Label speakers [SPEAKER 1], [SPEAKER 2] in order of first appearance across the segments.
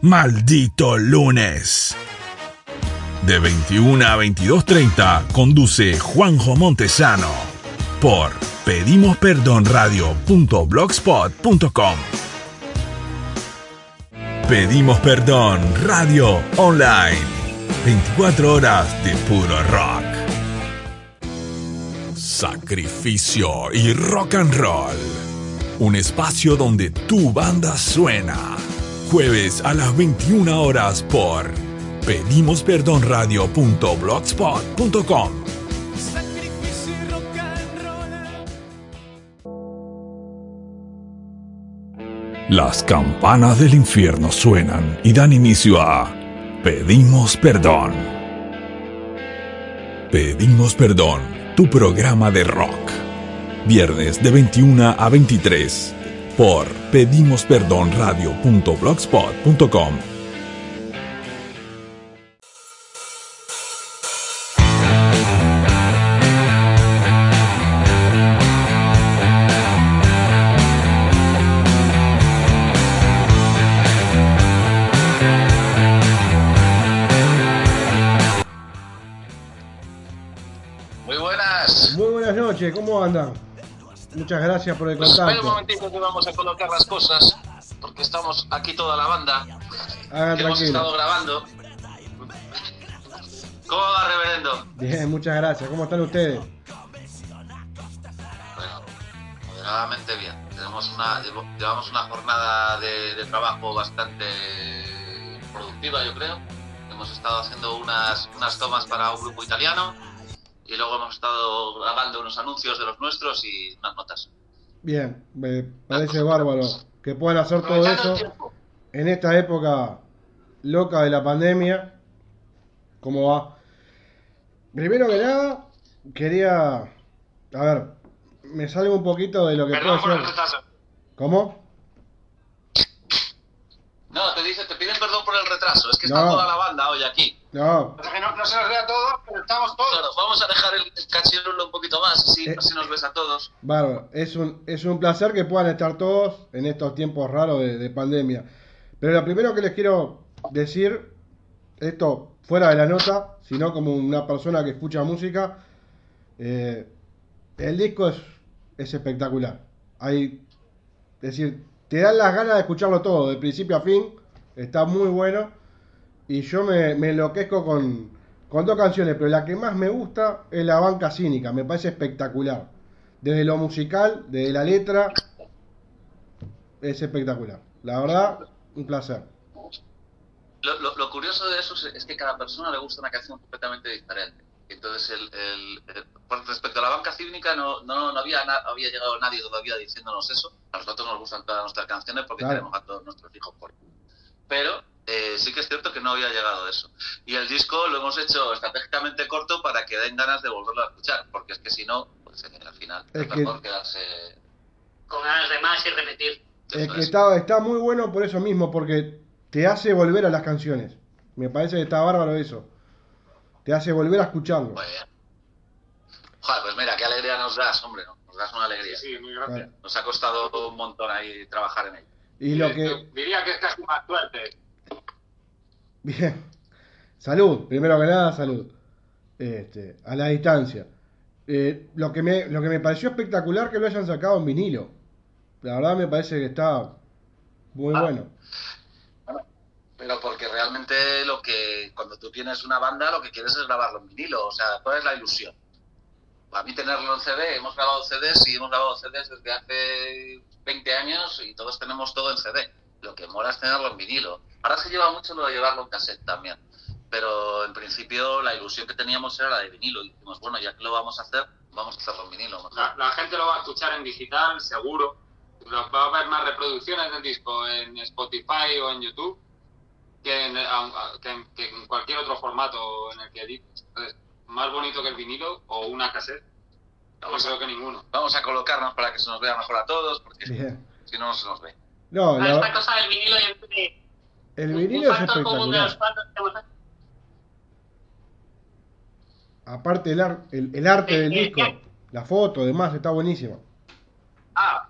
[SPEAKER 1] Maldito lunes. De 21 a 22.30 conduce Juanjo Montesano por pedimosperdonradio.blogspot.com. Pedimos Perdón Radio Online. 24 horas de puro rock. Sacrificio y rock and roll. Un espacio donde tu banda suena. Jueves a las 21 horas por pedimosperdonradio.blogspot.com. Las campanas del infierno suenan y dan inicio a Pedimos Perdón. Pedimos Perdón, tu programa de rock. Viernes de 21 a 23 por pedimosperdonradio.blogspot.com.
[SPEAKER 2] Muy buenas.
[SPEAKER 3] Muy buenas noches, ¿cómo andan? Muchas gracias por el
[SPEAKER 2] Pues espera un
[SPEAKER 3] contacto.
[SPEAKER 2] momentito que vamos a colocar las cosas, porque estamos aquí toda la banda,
[SPEAKER 3] Hagan
[SPEAKER 2] que hemos estado grabando. ¿Cómo va, reverendo?
[SPEAKER 3] Bien, muchas gracias. ¿Cómo están ustedes?
[SPEAKER 2] Bueno, moderadamente bien. Tenemos una, llevamos una jornada de, de trabajo bastante productiva, yo creo. Hemos estado haciendo unas, unas tomas para un grupo italiano y luego hemos estado grabando unos anuncios de los nuestros y unas notas.
[SPEAKER 3] Bien, me parece bárbaro que puedan hacer todo eso en esta época loca de la pandemia. ¿Cómo va? Primero que nada, quería... A ver, me salgo un poquito de lo que
[SPEAKER 2] Perdón por
[SPEAKER 3] puedo
[SPEAKER 2] el
[SPEAKER 3] hacer.
[SPEAKER 2] retraso.
[SPEAKER 3] ¿Cómo?
[SPEAKER 2] No, te dice, te piden perdón por el retraso. Es que está toda la banda hoy aquí.
[SPEAKER 3] No,
[SPEAKER 2] no, no se nos ve a todos, pero estamos todos. Claro, vamos a dejar el cachirulo un poquito más, así,
[SPEAKER 3] Eh.
[SPEAKER 2] así nos ves a todos.
[SPEAKER 3] Bárbaro, es un, es un placer que puedan estar todos en estos tiempos raros de, de pandemia. Pero lo primero que les quiero decir, esto fuera de la nota, sino como una persona que escucha música, eh, el disco es, es espectacular. Hay, es decir, te dan las ganas de escucharlo todo, de principio a fin, está muy bueno. Y yo me, me enloquezco con, con dos canciones, pero la que más me gusta es La Banca Cínica, me parece espectacular. Desde lo musical, desde la letra, es espectacular. La verdad, un placer.
[SPEAKER 2] Lo, lo- lo curioso de eso es, es que cada persona le gusta una canción completamente diferente. Entonces, el, el- respecto a la banca cívica, no, no, no había, na- había llegado nadie todavía diciéndonos eso. A nosotros nos gustan todas nuestras canciones porque
[SPEAKER 3] Claro.
[SPEAKER 2] tenemos a todos nuestros hijos por Pero eh, sí que es cierto que no había llegado eso. Y el disco lo hemos hecho estratégicamente corto para que den ganas de volverlo a escuchar, porque es que si no, pues eh, al final
[SPEAKER 3] Es
[SPEAKER 2] es,
[SPEAKER 3] que-
[SPEAKER 2] mejor quedarse...
[SPEAKER 4] con ganas de más y repetir.
[SPEAKER 3] Es que
[SPEAKER 2] es.
[SPEAKER 3] está, está muy bueno por eso mismo, porque te hace volver a las canciones. Me parece que está bárbaro eso. Te hace volver a escucharlo.
[SPEAKER 2] Muy bien. Joder, pues mira, qué alegría nos das, hombre, ¿no? nos das una alegría.
[SPEAKER 5] Sí, muy gracias.
[SPEAKER 2] Nos ha costado un montón ahí trabajar en ello.
[SPEAKER 3] Y lo que...
[SPEAKER 5] Diría que es casi más suerte.
[SPEAKER 3] Bien. Salud, primero que nada, salud. Este, a la distancia. Eh, lo, que me, lo que me pareció espectacular que lo hayan sacado en vinilo. La verdad me parece que está muy
[SPEAKER 2] Ah.
[SPEAKER 3] bueno.
[SPEAKER 2] Pero porque realmente lo que, cuando tú tienes una banda, lo que quieres es grabarlo en vinilo. O sea, ¿cuál es la ilusión? A mí tenerlo en CD, hemos grabado CDs y hemos grabado CDs desde hace 20 años y todos tenemos todo en CD. Lo que mola es tenerlo en vinilo. Ahora se lleva mucho lo de llevarlo en cassette también. Pero en principio la ilusión que teníamos era la de vinilo. Y dijimos, bueno, ya que lo vamos a hacer, vamos a hacerlo en vinilo.
[SPEAKER 5] La, la gente lo va a escuchar en digital, seguro. Va a haber más reproducciones del disco en Spotify o en YouTube que en, a- a- que en- que en cualquier otro formato en el que edites. Entonces, más bonito que el vinilo o una cassette, no
[SPEAKER 2] Vamos a,
[SPEAKER 5] creo que ninguno.
[SPEAKER 2] vamos a colocarnos para que se nos vea mejor a todos, porque
[SPEAKER 3] Bien.
[SPEAKER 2] si no, no se nos ve.
[SPEAKER 3] No,
[SPEAKER 4] Ah,
[SPEAKER 3] la-
[SPEAKER 4] esta cosa del vinilo y el
[SPEAKER 3] el vinilo
[SPEAKER 4] un
[SPEAKER 3] es espectacular. Aparte el, ar- el, el arte del disco, la foto, demás, está buenísimo.
[SPEAKER 2] Ah,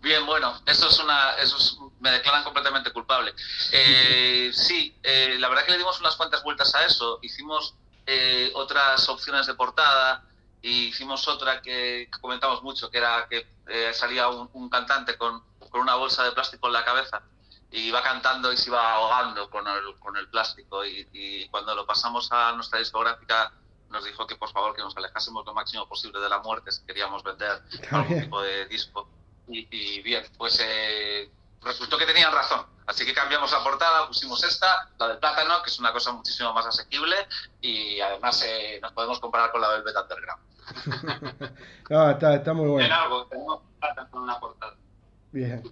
[SPEAKER 2] bien, bueno, eso es una, eso es me declaran completamente culpable. Eh, sí, eh, la verdad que le dimos unas cuantas vueltas a eso. Hicimos eh, otras opciones de portada y hicimos otra que, que comentamos mucho, que era que eh, salía un, un cantante con, con una bolsa de plástico en la cabeza y iba cantando y se iba ahogando con el, con el plástico y, y cuando lo pasamos a nuestra discográfica nos dijo que por favor que nos alejásemos lo máximo posible de la muerte si queríamos vender algún tipo de disco y, y bien, pues eh, resultó que tenían razón. Así que cambiamos la portada, pusimos esta, la del plátano, que es una cosa muchísimo más asequible y además eh, nos podemos comparar con la Velvet Underground.
[SPEAKER 3] No, está, está muy
[SPEAKER 5] En
[SPEAKER 3] bueno.
[SPEAKER 5] algo, tenemos plata con una portada.
[SPEAKER 3] Bien.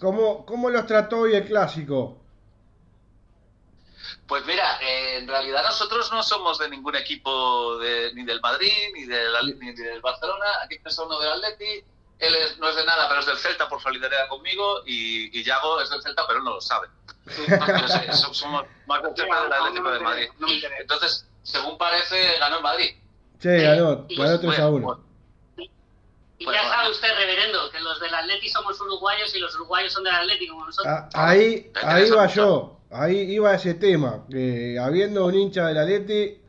[SPEAKER 3] ¿Cómo, ¿Cómo los trató hoy el clásico?
[SPEAKER 2] Pues mira, eh, en realidad nosotros no somos de ningún equipo de, ni del Madrid ni del, ni del Barcelona. Aquí está uno del Atleti. Él es- no es de nada, pero es del Celta por solidaridad conmigo. Y, y Yago es del Celta, pero no lo sabe. Entonces, so- somos más del Atlético de Madrid. Entonces, según parece, ganó el Madrid.
[SPEAKER 3] Sí, ganó, ganó 3 a 1.
[SPEAKER 2] Bueno,
[SPEAKER 4] Y
[SPEAKER 2] Bueno,
[SPEAKER 4] ya sabe usted, reverendo, que los del Atleti somos uruguayos y los uruguayos son del Atleti como nosotros.
[SPEAKER 3] Ah, ahí, ahí
[SPEAKER 2] mucho.
[SPEAKER 3] yo, ahí iba ese tema, que habiendo un hincha del Atleti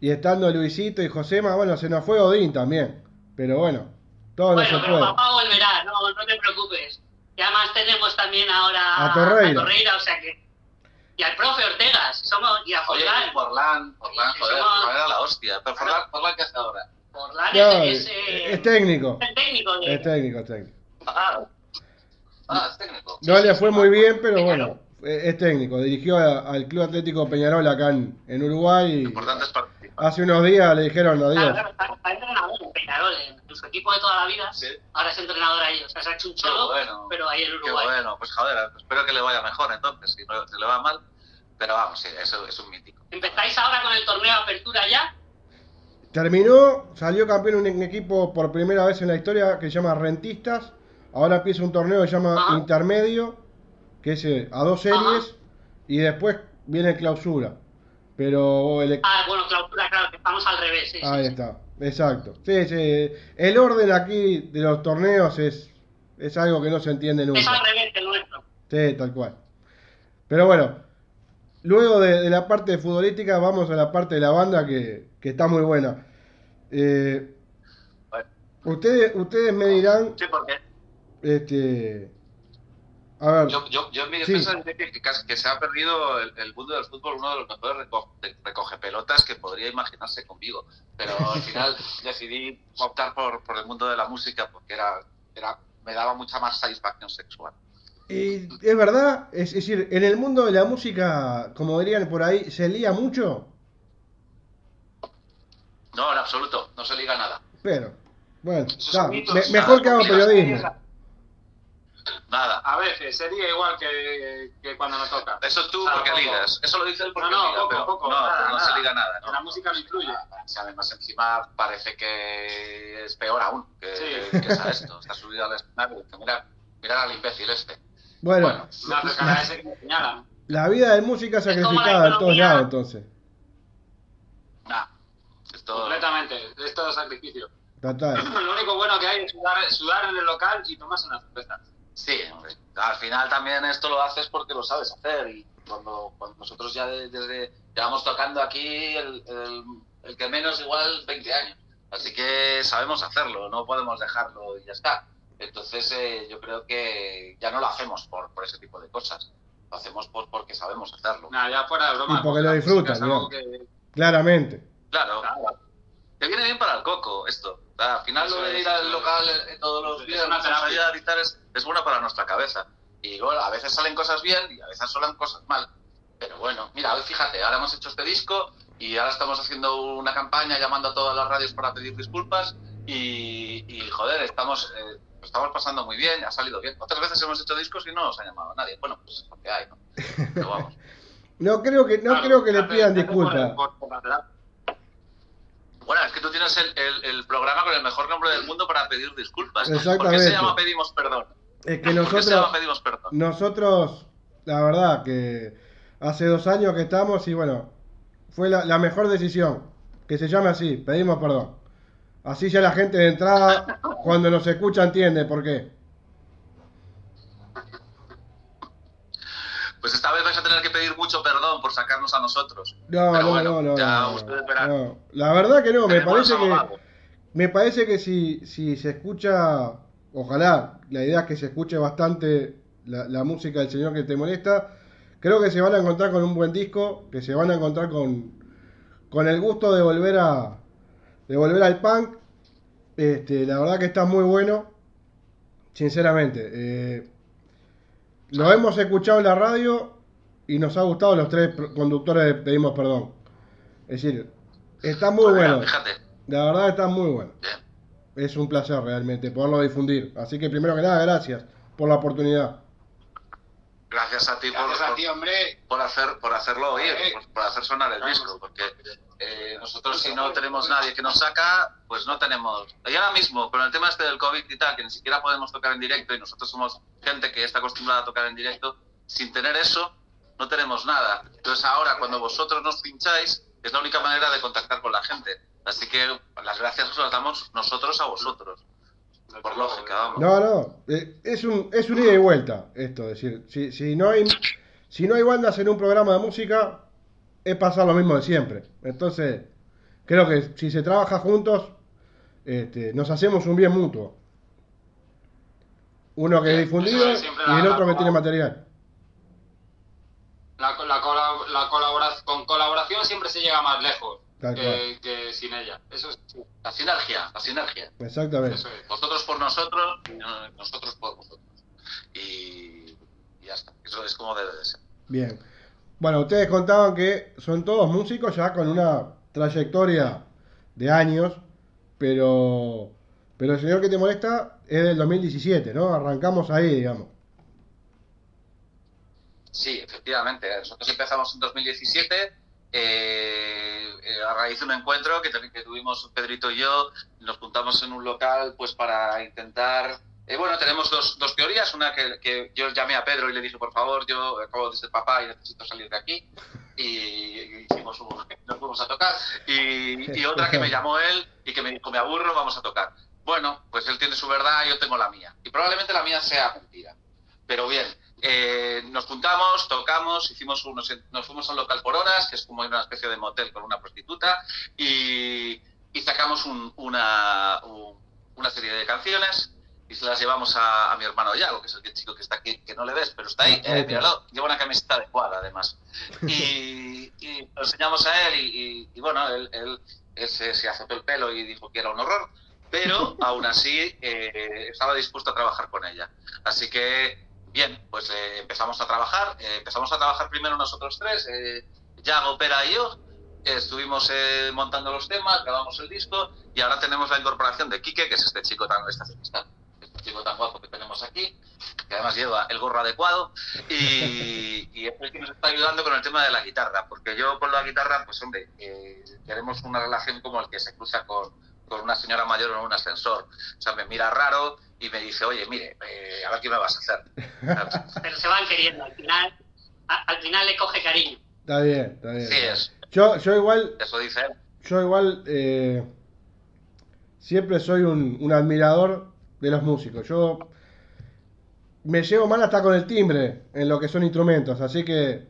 [SPEAKER 3] y estando Luisito y Josema, bueno, se nos fue Odín también, pero bueno, todo no
[SPEAKER 4] bueno,
[SPEAKER 3] se
[SPEAKER 4] pero
[SPEAKER 3] puede.
[SPEAKER 4] papá volverá, no, no te preocupes. Y además tenemos también ahora
[SPEAKER 3] A Torreira.
[SPEAKER 4] o sea que... Y al profe Ortegas, somos, y a
[SPEAKER 2] Oye,
[SPEAKER 4] Forlán.
[SPEAKER 2] Forlán, Forlán, joder, Forlán era la hostia. Pero Forlán, Forlán ¿qué hace ahora?
[SPEAKER 4] Forlán
[SPEAKER 3] No,
[SPEAKER 4] es,
[SPEAKER 3] es,
[SPEAKER 4] es, eh,
[SPEAKER 3] es técnico,
[SPEAKER 4] el técnico de...
[SPEAKER 3] es técnico, es técnico.
[SPEAKER 2] Ah, ah es técnico.
[SPEAKER 3] No le fue muy bien, pero
[SPEAKER 4] Peñarol.
[SPEAKER 3] bueno, es es técnico. Dirigió a- al Club Atlético Peñarol acá en, en Uruguay y
[SPEAKER 2] importante es participar.
[SPEAKER 3] hace unos días le dijeron
[SPEAKER 4] Claro,
[SPEAKER 3] adiós.
[SPEAKER 4] claro, está, está entrenador en Peñarol, en, su equipo de toda la vida.
[SPEAKER 2] Sí.
[SPEAKER 4] Ahora es entrenador ahí, o sea, se ha hecho un
[SPEAKER 2] Qué
[SPEAKER 4] cholo,
[SPEAKER 2] bueno.
[SPEAKER 4] pero ahí en
[SPEAKER 2] Qué
[SPEAKER 4] Uruguay.
[SPEAKER 2] bueno, pues joder, espero que le vaya mejor entonces, si, no, si le va mal. Pero vamos, sí, eso es un mítico.
[SPEAKER 4] ¿Empezáis ahora con el torneo Apertura ya?
[SPEAKER 3] Terminó, salió campeón un equipo por primera vez en la historia que se llama Rentistas. Ahora empieza un torneo que se llama
[SPEAKER 4] Ajá.
[SPEAKER 3] Intermedio, que es eh, a dos series, y después viene clausura. Pero el,
[SPEAKER 4] Ah, bueno, clausura, claro, que estamos al revés. Sí,
[SPEAKER 3] ahí
[SPEAKER 4] sí.
[SPEAKER 3] está, exacto. Sí, sí, el orden aquí de los torneos es, es algo que no se entiende
[SPEAKER 4] Es
[SPEAKER 3] nunca.
[SPEAKER 4] al revés el nuestro.
[SPEAKER 3] Sí, tal cual. Pero bueno, luego de, de la parte futbolística vamos a la parte de la banda que, que está muy buena. Eh,
[SPEAKER 2] Bueno,
[SPEAKER 3] ustedes, ustedes me dirán,
[SPEAKER 2] sí, porque
[SPEAKER 3] este, a ver,
[SPEAKER 2] yo, yo, yo en mi
[SPEAKER 3] Sí.
[SPEAKER 2] defensa diré que, que, casi- que se ha perdido el, el mundo del fútbol, uno de los mejores reco- de- recogepelotas que podría imaginarse conmigo. Pero al final decidí optar por, por el mundo de la música porque era, era, me daba mucha más satisfacción sexual.
[SPEAKER 3] y es verdad, es, es decir, en el mundo de la música, como dirían por ahí, se lía mucho,
[SPEAKER 2] No, en absoluto, no se liga nada.
[SPEAKER 3] pero, bueno, está, me- mejor que hago periodismo.
[SPEAKER 2] Nada.
[SPEAKER 5] A veces sería igual que, que cuando nos toca.
[SPEAKER 2] Eso tú porque
[SPEAKER 5] poco.
[SPEAKER 2] ligas. Eso lo dice él porque
[SPEAKER 5] No, no,
[SPEAKER 2] liga,
[SPEAKER 5] poco,
[SPEAKER 2] pero
[SPEAKER 5] poco,
[SPEAKER 2] no,
[SPEAKER 5] nada,
[SPEAKER 2] no
[SPEAKER 5] nada.
[SPEAKER 2] se liga nada. ¿no?
[SPEAKER 5] La música no influye.
[SPEAKER 2] Si además encima parece que es peor aún que,
[SPEAKER 5] Sí.
[SPEAKER 2] que sea esto. Está subido al escenario. y dice, Mira, mira al imbécil este.
[SPEAKER 3] Bueno,
[SPEAKER 2] Bueno,
[SPEAKER 5] Me acercaré a ese que me señalan.
[SPEAKER 3] la vida de música
[SPEAKER 4] la
[SPEAKER 3] sacrificada en todos lados, entonces,
[SPEAKER 2] esto,
[SPEAKER 5] Completamente. Es todo sacrificio.
[SPEAKER 3] total.
[SPEAKER 5] Lo único bueno que hay es sudar, sudar en el local y tomarse una cerveza.
[SPEAKER 2] Sí, hombre. Al final también esto lo haces porque lo sabes hacer. Y cuando, cuando nosotros ya de- desde llevamos tocando aquí el, el, el que menos igual 20 años. Así que sabemos hacerlo, no podemos dejarlo y ya está. Entonces eh, yo creo que ya no lo hacemos por, por ese tipo de cosas. Lo hacemos por, porque sabemos hacerlo.
[SPEAKER 5] Nada, ya fuera de broma.
[SPEAKER 3] Y porque lo
[SPEAKER 5] es algo que-
[SPEAKER 3] Claramente.
[SPEAKER 2] Claro.
[SPEAKER 5] Claro.
[SPEAKER 2] Te viene bien para el coco esto. O sea, al final
[SPEAKER 5] Eso
[SPEAKER 2] lo de
[SPEAKER 5] es,
[SPEAKER 2] ir al
[SPEAKER 5] es.
[SPEAKER 2] local eh, todos los días,
[SPEAKER 5] una terapia.
[SPEAKER 2] ensayar y tal, es, es bueno para nuestra cabeza. Y luego a veces salen cosas bien y a veces salen cosas mal. Pero bueno, mira, hoy fíjate, ahora hemos hecho este disco y ahora estamos haciendo una campaña llamando a todas las radios para pedir disculpas y, y, joder, estamos, eh, estamos pasando muy bien, ha salido bien. Otras veces hemos hecho discos y no nos ha llamado nadie. Bueno, pues es lo que hay, ¿no? Pero vamos.
[SPEAKER 3] No creo que, no
[SPEAKER 5] Claro,
[SPEAKER 3] creo que le pidan disculpas.
[SPEAKER 5] por- por- por la terapia.
[SPEAKER 2] Bueno, es que tú tienes el, el- el programa con el mejor nombre del mundo para pedir disculpas. ¿Por qué
[SPEAKER 3] Exactamente.
[SPEAKER 2] se llama Pedimos Perdón?
[SPEAKER 3] Es que
[SPEAKER 2] ¿Por qué
[SPEAKER 3] nosotros,
[SPEAKER 2] se llama Pedimos Perdón?
[SPEAKER 3] nosotros, la verdad que hace dos años que estamos y bueno, fue la, la mejor decisión. Que se llame así, pedimos perdón. Así ya la gente de entrada, cuando nos escucha, entiende por qué.
[SPEAKER 2] Pues esta vez vais a tener que pedir mucho perdón por sacarnos a nosotros.
[SPEAKER 3] No,
[SPEAKER 2] Pero
[SPEAKER 3] no,
[SPEAKER 2] bueno,
[SPEAKER 3] no, no,
[SPEAKER 2] ya
[SPEAKER 3] no,
[SPEAKER 2] ustedes verán.
[SPEAKER 3] no. La verdad que no, me parece que me parece que si, si se escucha, ojalá, la idea es que se escuche bastante la, la música del señor que te molesta, creo que se van a encontrar con un buen disco, que se van a encontrar con, con el gusto de volver a de volver al punk. Este, la verdad que está muy bueno, sinceramente. Eh, lo hemos escuchado en la radio y nos ha gustado los tres conductores de Pedimos Perdón. Es decir, está muy
[SPEAKER 2] Pues
[SPEAKER 3] bueno.
[SPEAKER 2] Fíjate.
[SPEAKER 3] La verdad está muy bueno.
[SPEAKER 2] Bien.
[SPEAKER 3] Es un placer realmente poderlo difundir. Así que primero que nada, gracias por la oportunidad.
[SPEAKER 2] Gracias a ti por,
[SPEAKER 5] Gracias a
[SPEAKER 2] por-
[SPEAKER 5] ti, hombre.
[SPEAKER 2] por hacer por hacerlo oír, por, por hacer sonar el disco, porque eh, nosotros si no tenemos nadie que nos saca, pues no tenemos. Y ahora mismo, con el tema este del COVID y tal, que ni siquiera podemos tocar en directo y nosotros somos gente que está acostumbrada a tocar en directo, sin tener eso no tenemos nada. Entonces ahora cuando vosotros nos pincháis es la única manera de contactar con la gente. Así que las gracias os las damos nosotros a vosotros. Por lógica, vamos.
[SPEAKER 3] No, no, eh, es un, es un ida y vuelta esto. Es decir, si, si, no hay, si no hay bandas en un programa de música, es pasar lo mismo de siempre. Entonces, creo que si se trabaja juntos, este, nos hacemos un bien mutuo. Uno que es difundido
[SPEAKER 5] es,
[SPEAKER 3] y el otro que tiene material.
[SPEAKER 5] La, la, la colabora- con colaboración siempre se llega más lejos
[SPEAKER 3] Tal
[SPEAKER 5] que, que sin ella. Eso es,
[SPEAKER 2] La sinergia, la sinergia.
[SPEAKER 3] Exactamente.
[SPEAKER 5] eso es.
[SPEAKER 2] Vosotros por nosotros, nosotros por vosotros. Y, y ya está. Eso es como debe de ser.
[SPEAKER 3] Bien. Bueno, ustedes contaban que son todos músicos ya con una trayectoria de años, pero pero el señor que te molesta es del 2017, ¿no? Arrancamos ahí, digamos.
[SPEAKER 2] Sí, efectivamente. Nosotros empezamos en 2017 eh, a raíz de un encuentro que, que tuvimos Pedrito y yo. Nos juntamos en un local pues para intentar... eh, bueno, tenemos dos, dos teorías. Una que, que yo llamé a Pedro y le dije, por favor, yo acabo de ser papá y necesito salir de aquí. Y hicimos un, nos fuimos a tocar. Y, y otra que me llamó él y que me dijo, me aburro, vamos a tocar. Bueno, pues él tiene su verdad, yo tengo la mía. Y probablemente la mía sea mentira. Pero bien, eh, nos juntamos, tocamos, hicimos unos, nos fuimos a un local por horas, que es como una especie de motel con una prostituta, y, y sacamos un- una, un- una serie de canciones y se las llevamos a, a mi hermano Yago, que es el chico que está aquí, que no le ves, pero está ahí,
[SPEAKER 3] Ah,
[SPEAKER 2] eh, míralo, lleva una camiseta adecuada además. Y, y lo enseñamos a él y, y- y bueno, él, él- él se, se azotó el pelo y dijo que era un horror, pero aún así eh, estaba dispuesto a trabajar con ella. Así que, bien, pues eh, empezamos a trabajar. eh, empezamos a trabajar primero nosotros tres, eh, Pera y yo. estuvimos eh, montando los temas, grabamos el disco y ahora tenemos la incorporación de Quique, que es este chico tan, este, este- chico tan guapo que tenemos aquí, que además lleva el gorro adecuado y, y es el que nos está ayudando con el tema de la guitarra, porque yo con la guitarra, pues hombre, queremos una relación como el que se cruza con, con una señora mayor en un ascensor. O sea, me mira raro y me dice, oye, mire, eh, a ver qué me vas a hacer.
[SPEAKER 4] Pero se van queriendo. Al final, a- al final le coge cariño.
[SPEAKER 3] Está bien, está bien.
[SPEAKER 2] Sí, es.
[SPEAKER 3] Yo, yo igual,
[SPEAKER 2] Eso dice él.
[SPEAKER 3] yo igual eh, siempre soy un, un admirador de los músicos. Yo me llevo mal hasta con el timbre en lo que son instrumentos, así que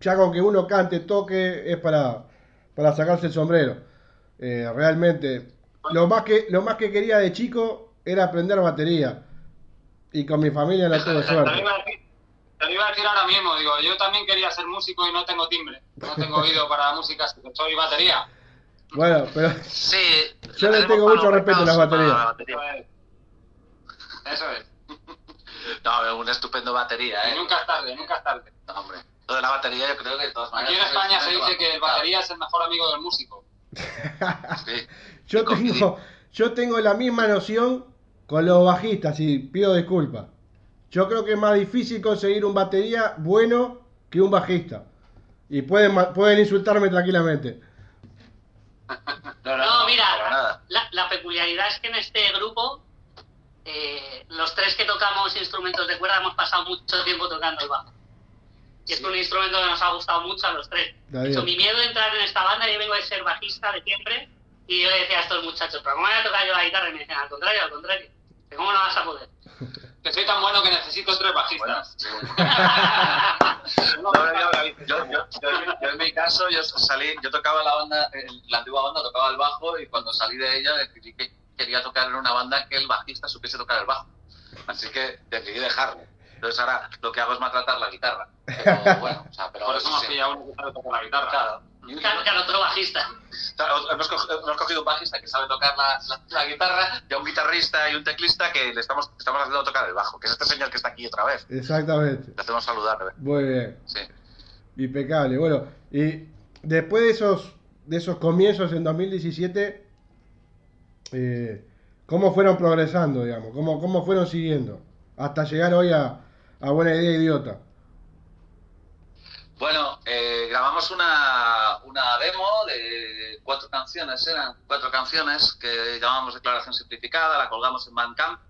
[SPEAKER 3] ya con que uno cante, toque, es para, para sacarse el sombrero. Eh, realmente, lo más, que, lo más que quería de chico era aprender batería. Y con mi familia no tuve
[SPEAKER 5] Te lo
[SPEAKER 3] suerte.
[SPEAKER 5] iba a decir- te lo iba a decir ahora mismo, digo, yo también quería ser músico y no tengo timbre, no tengo oído para la música, soy batería.
[SPEAKER 3] Bueno, pero
[SPEAKER 2] Sí.
[SPEAKER 3] Yo le tengo mucho respeto a las baterías.
[SPEAKER 2] para la batería.
[SPEAKER 5] Eso es.
[SPEAKER 2] No, un estupendo batería,
[SPEAKER 5] Y
[SPEAKER 2] ¿eh?
[SPEAKER 5] nunca es tarde, nunca es tarde.
[SPEAKER 2] No, hombre. Lo de la batería yo creo que de todas
[SPEAKER 5] Aquí
[SPEAKER 2] maneras...
[SPEAKER 5] en España se
[SPEAKER 2] es-
[SPEAKER 5] dice que el batería es el mejor amigo del músico.
[SPEAKER 2] Sí.
[SPEAKER 3] yo tengo, yo tengo la misma noción con los bajistas y pido disculpas. Yo creo que es más difícil conseguir un batería bueno que un bajista. Y pueden, pueden insultarme tranquilamente.
[SPEAKER 2] No,
[SPEAKER 4] No, mira, la peculiaridad es que en este grupo, eh, los tres que tocamos instrumentos de cuerda hemos pasado mucho tiempo tocando el bajo. Y es un instrumento que nos ha gustado mucho a los tres. De hecho, mi miedo de entrar en esta banda, yo vengo de ser bajista de siempre, y yo le decía a estos muchachos, pero ¿cómo voy a tocar yo la guitarra? Y me decían, al contrario, al contrario. ¿Cómo no vas a poder?
[SPEAKER 5] que soy tan bueno que necesito tres bajistas.
[SPEAKER 2] No, no, yo, yo- yo- yo- yo en mi caso, yo salí, yo tocaba la banda, la antigua banda tocaba el bajo y cuando salí de ella decidí que quería tocar en una banda que el bajista supiese tocar el bajo. Así que decidí dejarlo. Entonces ahora lo que hago es maltratar la guitarra. Pero bueno, o sea, pero
[SPEAKER 5] Por eso hemos pillado uno que sabe tocar la guitarra.
[SPEAKER 2] Claro.
[SPEAKER 4] Claro, claro, otro bajista.
[SPEAKER 2] Claro, hemos, cogido, hemos cogido un bajista que sabe tocar la, la- la guitarra y a un guitarrista y un teclista que le estamos, estamos haciendo tocar el bajo, que es este señor que está aquí otra vez.
[SPEAKER 3] Exactamente.
[SPEAKER 2] Le hacemos saludar. ¿eh?
[SPEAKER 3] Muy bien.
[SPEAKER 2] Sí.
[SPEAKER 3] Impecable. Bueno, y después de esos, de esos comienzos en 2017, eh, ¿cómo fueron progresando, digamos? ¿Cómo, ¿Cómo fueron siguiendo? Hasta llegar hoy a, a Buena Idea Idiota.
[SPEAKER 2] Bueno, eh, grabamos una, una demo de cuatro canciones, eran cuatro canciones que llamamos Declaración Simplificada, la colgamos en Bandcamp.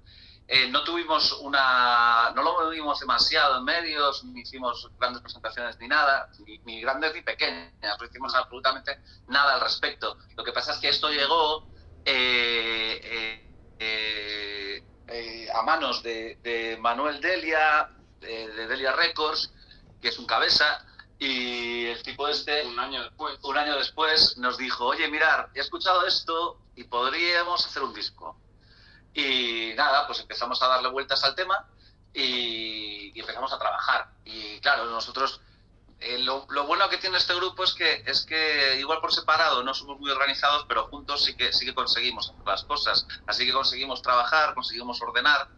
[SPEAKER 2] Eh, no tuvimos una, no lo movimos demasiado en medios, ni hicimos grandes presentaciones ni nada, ni, grandes ni pequeñas, no hicimos absolutamente nada al respecto. Lo que pasa es que esto llegó eh, eh, a manos de, de Manuel Delia, de, de Delia Records, que es un cabeza, y el tipo este,
[SPEAKER 5] Un año después.
[SPEAKER 2] un año después, nos dijo, oye, mirar, he escuchado esto y podríamos hacer un disco. Y nada, pues empezamos a darle vueltas al tema y, y empezamos a trabajar. Y claro, nosotros, eh, lo, lo bueno que tiene este grupo es que, es que igual por separado no somos muy organizados, pero juntos sí que, sí que conseguimos hacer las cosas. Así que conseguimos trabajar, conseguimos ordenar,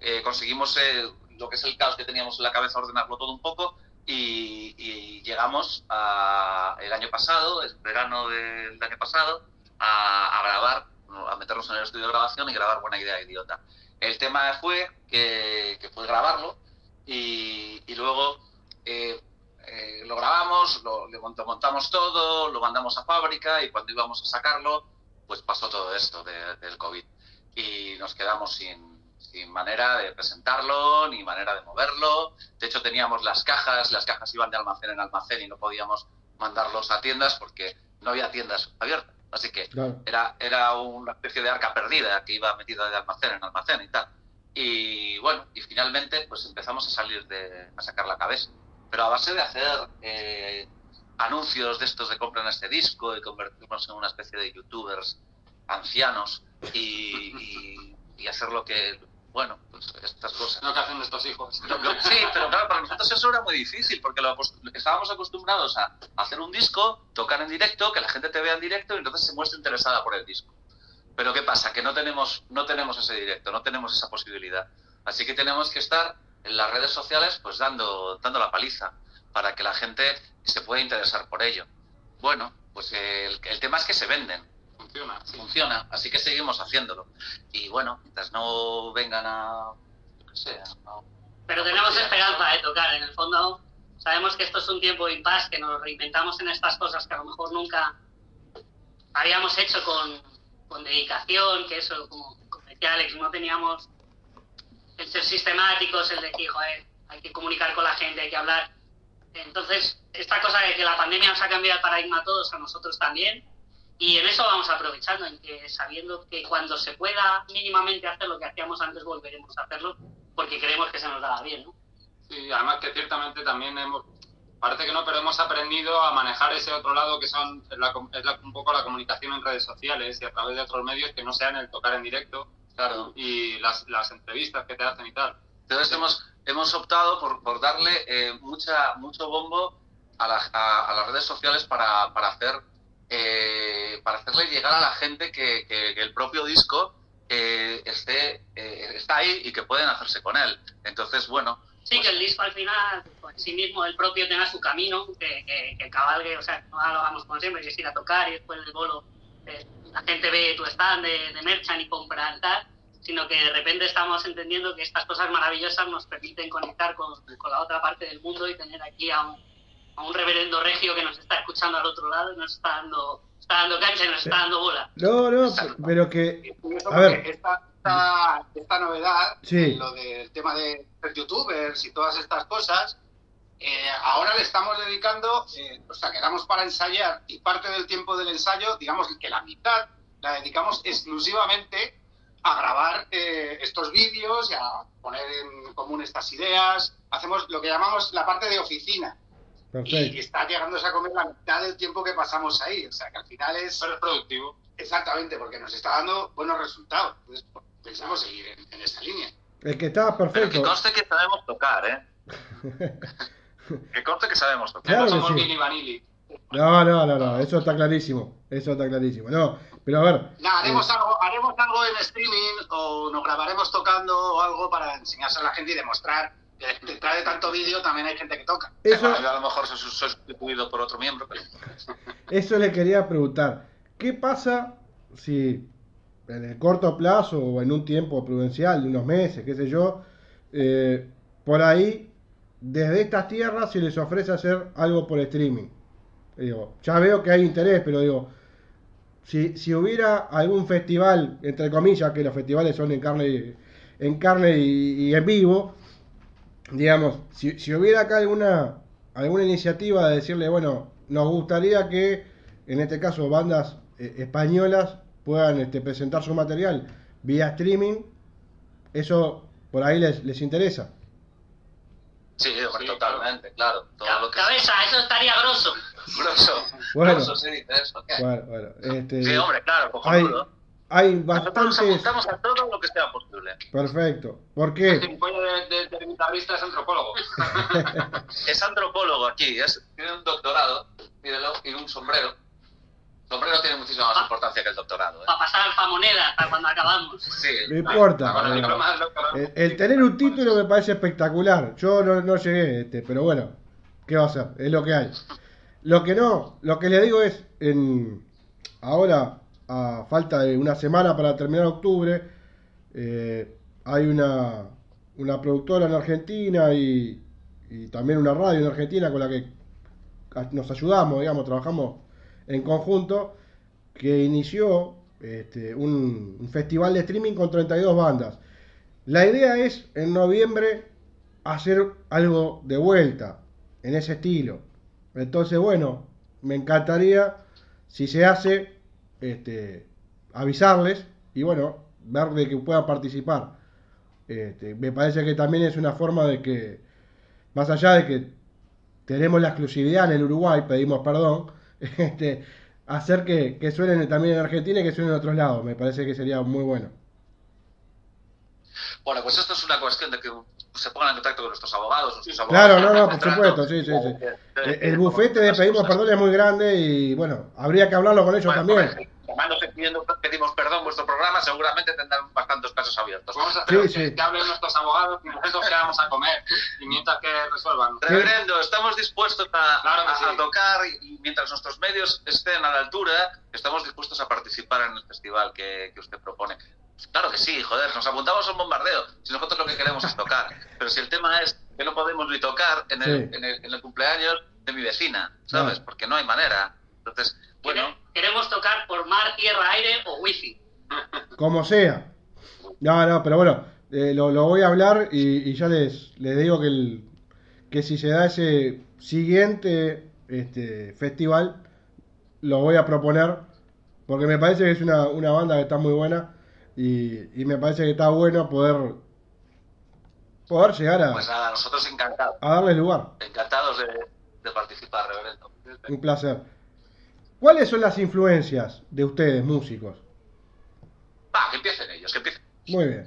[SPEAKER 2] eh, conseguimos eh, lo que es el caos que teníamos en la cabeza, ordenarlo todo un poco y, y llegamos a, el año pasado, el verano del año pasado, a, a grabar, a meternos en el estudio de grabación y grabar Buena Idea Idiota. El tema fue que, que fue grabarlo y, y luego eh, eh, lo grabamos, lo, mont- montamos todo, lo mandamos a fábrica y cuando íbamos a sacarlo, pues pasó todo esto de- del COVID y nos quedamos sin, sin manera de presentarlo ni manera de moverlo. De hecho, teníamos las cajas, las cajas iban de almacén en almacén y no podíamos mandarlos a tiendas porque no había tiendas abiertas. Así que
[SPEAKER 3] Claro.
[SPEAKER 2] era, era una especie de arca perdida que iba metida de almacén en almacén y tal. Y bueno, y finalmente pues empezamos a salir de, a sacar la cabeza. Pero a base de hacer eh, anuncios de estos de compren este disco y convertirnos en una especie de youtubers ancianos y, y- y hacer lo que, bueno, pues estas cosas.
[SPEAKER 5] Lo que hacen nuestros hijos.
[SPEAKER 2] Lo- lo- sí, pero claro, para nosotros eso era muy difícil porque lo estábamos acostumbrados a hacer un disco, tocar en directo, que la gente te vea en directo y entonces se muestre interesada por el disco. Pero ¿qué pasa? Que no tenemos, no tenemos ese directo, no tenemos esa posibilidad. Así que tenemos que estar en las redes sociales pues dando, dando la paliza para que la gente se pueda interesar por ello. Bueno, pues el, el tema es que se venden
[SPEAKER 5] Funciona. sí.
[SPEAKER 2] funciona, así que seguimos haciéndolo. Y bueno, mientras no vengan a, yo qué sé, a-
[SPEAKER 4] Pero tenemos esperanza de tocar. En el fondo, sabemos que esto es un tiempo de impasse, que nos reinventamos en estas cosas que a lo mejor nunca habíamos hecho con, con dedicación, que eso, como, como decía Alex, no teníamos el ser sistemáticos, el decir, joder, hay que comunicar con la gente, hay que hablar. Entonces, esta cosa de que la pandemia nos ha cambiado el paradigma a todos, a nosotros también, y en eso vamos aprovechando, en que sabiendo que cuando se pueda mínimamente hacer lo que hacíamos antes, volveremos a hacerlo, porque creemos que se nos daba bien, ¿no?
[SPEAKER 5] Sí, además que ciertamente también hemos, parece que no, pero hemos aprendido a manejar ese otro lado que son es, la es la- un poco la comunicación en redes sociales y a través de otros medios que no sean el tocar en directo
[SPEAKER 2] claro.
[SPEAKER 5] y las, las entrevistas que te hacen y tal.
[SPEAKER 2] Entonces hemos, hemos optado por, por darle eh, mucha, mucho bombo a, la- a- a las redes sociales para, para hacer eh, para hacerle llegar a la gente que, que- que el propio disco eh, esté eh, está ahí y que pueden hacerse con él. Entonces, bueno,
[SPEAKER 4] Sí, que el disco al final, pues, en sí mismo, el propio tenga su camino, que, que, que cabalgue, o sea, no lo hagamos como siempre, que es ir a tocar y después del bolo eh, la gente ve tu stand de, de merchan y compra tal, sino que de repente estamos entendiendo que estas cosas maravillosas nos permiten conectar con, con la otra parte del mundo y tener aquí a un, a un reverendo regio que nos está escuchando al otro lado y nos está dando, está dando cancha y nos está dando bola.
[SPEAKER 3] No, no, pero que. A ver.
[SPEAKER 6] Esta, esta, esta novedad,
[SPEAKER 3] Sí.
[SPEAKER 6] lo del tema de ser youtubers y todas estas cosas, eh, ahora le estamos dedicando, eh, o sea, quedamos para ensayar y parte del tiempo del ensayo, digamos que la mitad la dedicamos exclusivamente a grabar eh, estos vídeos y a poner en común estas ideas. Hacemos lo que llamamos la parte de oficina. Y
[SPEAKER 3] Perfecto.
[SPEAKER 6] está llegándose a comer la mitad del tiempo que pasamos ahí. O sea, que al final es...
[SPEAKER 5] Pero es productivo.
[SPEAKER 6] Exactamente, porque nos está dando buenos resultados. Entonces, pensamos seguir en, en esa línea.
[SPEAKER 3] Es que estaba
[SPEAKER 2] Pero que
[SPEAKER 3] perfecto.
[SPEAKER 2] conste que sabemos tocar, ¿eh? que conste que sabemos tocar.
[SPEAKER 3] Claro
[SPEAKER 5] no
[SPEAKER 3] que
[SPEAKER 5] somos
[SPEAKER 3] sí.
[SPEAKER 5] Billy Vanilli.
[SPEAKER 3] No, no, no, no, eso está clarísimo. Eso está clarísimo. No, pero a ver.
[SPEAKER 6] Haremos,
[SPEAKER 3] eh,
[SPEAKER 6] algo, haremos algo en streaming o nos grabaremos tocando o algo para enseñarse a la gente y demostrar que detrás de tanto vídeo también hay gente que toca.
[SPEAKER 3] eso,
[SPEAKER 2] a lo mejor soy sustituido por otro miembro, pero
[SPEAKER 3] eso le quería preguntar. ¿Qué pasa si en el corto plazo o en un tiempo prudencial de unos meses, qué sé yo, eh, por ahí, desde estas tierras se les ofrece hacer algo por streaming? Digo, ya veo que hay interés, pero digo, si, si hubiera algún festival, entre comillas, que los festivales son en carne, en carne y, y en vivo, digamos, si, si hubiera acá alguna, alguna iniciativa de decirle, bueno, nos gustaría que, en este caso, bandas eh, españolas puedan este, presentar su material vía streaming, eso por ahí les, les interesa.
[SPEAKER 2] Sí, hombre,
[SPEAKER 5] Sí,
[SPEAKER 2] totalmente, claro. Todo lo que
[SPEAKER 4] Cabeza, eso estaría grosso.
[SPEAKER 2] Grosso.
[SPEAKER 3] Bueno.
[SPEAKER 2] Grosso se dice eso. ¿qué?
[SPEAKER 3] Bueno, bueno, este,
[SPEAKER 2] Sí, hombre, claro,
[SPEAKER 3] hay,
[SPEAKER 2] cojonudo.
[SPEAKER 3] hay
[SPEAKER 2] Nosotros nos
[SPEAKER 3] bastantes...
[SPEAKER 2] apuntamos a todo lo que sea posible.
[SPEAKER 3] Perfecto. ¿Por
[SPEAKER 5] El
[SPEAKER 3] qué?
[SPEAKER 5] gilipollas de, de, de guitarrista es antropólogo.
[SPEAKER 2] Es antropólogo aquí, es, tiene un doctorado, mírelo, y un sombrero. Sombrero tiene muchísima más importancia que el doctorado. ¿eh?
[SPEAKER 4] Para pasar alfamoneda para cuando acabamos.
[SPEAKER 2] Sí,
[SPEAKER 3] No importa.
[SPEAKER 5] Más
[SPEAKER 3] el, el tener un título me parece espectacular. Yo no, no llegué, este, pero bueno, ¿qué va a ser? Es lo que hay. Lo que no, lo que le digo es, en ahora, a falta de una semana para terminar octubre, eh, hay una, una productora en Argentina y, y también una radio en Argentina con la que nos ayudamos, digamos, trabajamos en conjunto, que inició este, un, festival de streaming con 32 bandas. La idea es en noviembre hacer algo de vuelta en ese estilo. Entonces, bueno, me encantaría si se hace este, avisarles y bueno, ver de que puedan participar. Este, me parece que también es una forma de que, más allá de que tenemos la exclusividad en el Uruguay, pedimos perdón, este, hacer que, que suenen también en Argentina y que suenen en otros lados. Me parece que sería muy bueno.
[SPEAKER 2] Bueno, pues esto es una cuestión de que se pongan en contacto con nuestros abogados. Nuestros
[SPEAKER 3] Claro,
[SPEAKER 2] abogados
[SPEAKER 3] no, no, por supuesto, sí, sí, sí.
[SPEAKER 2] de-
[SPEAKER 3] El, bufete de
[SPEAKER 2] las
[SPEAKER 3] pedimos perdón es muy grande y bueno, habría que hablarlo con ellos
[SPEAKER 2] Bueno,
[SPEAKER 3] también.
[SPEAKER 2] Llamándose pidiendo pedimos perdón vuestro programa, seguramente tendrán bastantes casos abiertos.
[SPEAKER 5] Vamos a hacer
[SPEAKER 3] Sí,
[SPEAKER 5] que,
[SPEAKER 3] sí.
[SPEAKER 5] que hablen nuestros abogados y nosotros que vamos a comer y mientras que resuelvan.
[SPEAKER 2] Reverendo, estamos dispuestos a,
[SPEAKER 5] Claro
[SPEAKER 2] a-
[SPEAKER 5] sí.
[SPEAKER 2] a tocar y, y mientras nuestros medios estén a la altura, estamos dispuestos a participar en el festival que, que usted propone. Claro que sí, joder, nos apuntamos a un bombardeo. Si nosotros lo que queremos es tocar. Pero si el tema es que no podemos ni tocar en el, en el, en el cumpleaños de mi vecina, ¿sabes? Porque no hay manera. Entonces, bueno,
[SPEAKER 4] Queremos tocar por mar, tierra, aire o wifi.
[SPEAKER 3] Como sea. No, no, pero bueno, eh, lo, lo voy a hablar y, y ya les, les digo que, el, que si se da ese siguiente este, festival, lo voy a proponer, porque me parece que es una, una banda que está muy buena y, y me parece que está bueno poder, poder llegar a,
[SPEAKER 2] pues nada, nosotros encantados.
[SPEAKER 3] a darles lugar.
[SPEAKER 2] Encantados de, de participar, reverendo.
[SPEAKER 3] Un placer. ¿Cuáles son las influencias de ustedes, músicos?
[SPEAKER 2] Va, que empiecen ellos, que empiecen.
[SPEAKER 3] Muy bien.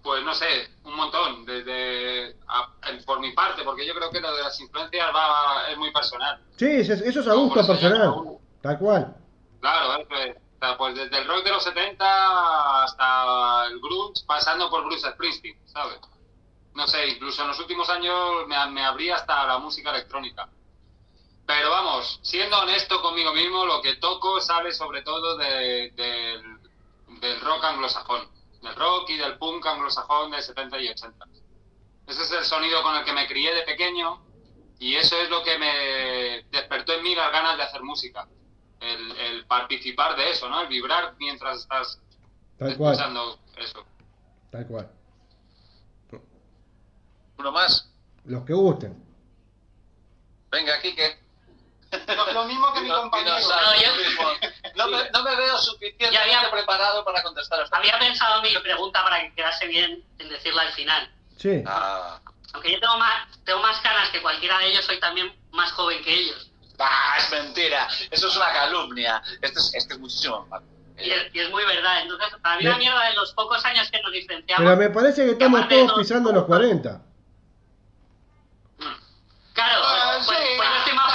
[SPEAKER 5] Pues no sé, un montón, desde a- por mi parte, porque yo creo que lo de las influencias va, es muy personal.
[SPEAKER 3] Sí, eso es, a gusto personal. Tal cual.
[SPEAKER 5] Claro, eso es. O sea, pues desde el rock de los 70 hasta el grunge, pasando por Bruce Springsteen, ¿sabes? No sé, incluso en los últimos años me, me abrí hasta la música electrónica. Pero vamos, siendo honesto conmigo mismo, lo que toco sale sobre todo de- del, del rock anglosajón, del rock y del punk anglosajón de 70 y 80. Ese es el sonido con el que me crié de pequeño y eso es lo que me despertó en mí las ganas de hacer música. El, el participar de eso, ¿no? El vibrar mientras estás
[SPEAKER 3] Tal cual.
[SPEAKER 5] escuchando eso.
[SPEAKER 3] Tal cual.
[SPEAKER 2] Uno más.
[SPEAKER 3] Los que gusten.
[SPEAKER 2] Venga, aquí que.
[SPEAKER 6] Lo, lo mismo que mi compañero.
[SPEAKER 2] no,
[SPEAKER 4] No, yo-
[SPEAKER 2] No me, no me veo suficientemente
[SPEAKER 4] había-
[SPEAKER 2] preparado para contestar a esta
[SPEAKER 4] Había pensado mi pregunta para que quedase bien en decirla al final.
[SPEAKER 3] Sí.
[SPEAKER 2] Ah,
[SPEAKER 4] Aunque yo tengo más, tengo más canas que cualquiera de ellos, soy también más joven que ellos.
[SPEAKER 2] bah, es mentira. Eso es una calumnia. Este es, este es muchísimo más.
[SPEAKER 4] Y es, y es muy verdad. Entonces, para mí la mierda de los pocos años que nos diferenciamos...
[SPEAKER 3] Pero me parece que estamos todos
[SPEAKER 4] todo-
[SPEAKER 3] pisando los 40.
[SPEAKER 4] Claro,
[SPEAKER 2] Ah,
[SPEAKER 4] pues,
[SPEAKER 2] sí.
[SPEAKER 4] pues yo estoy más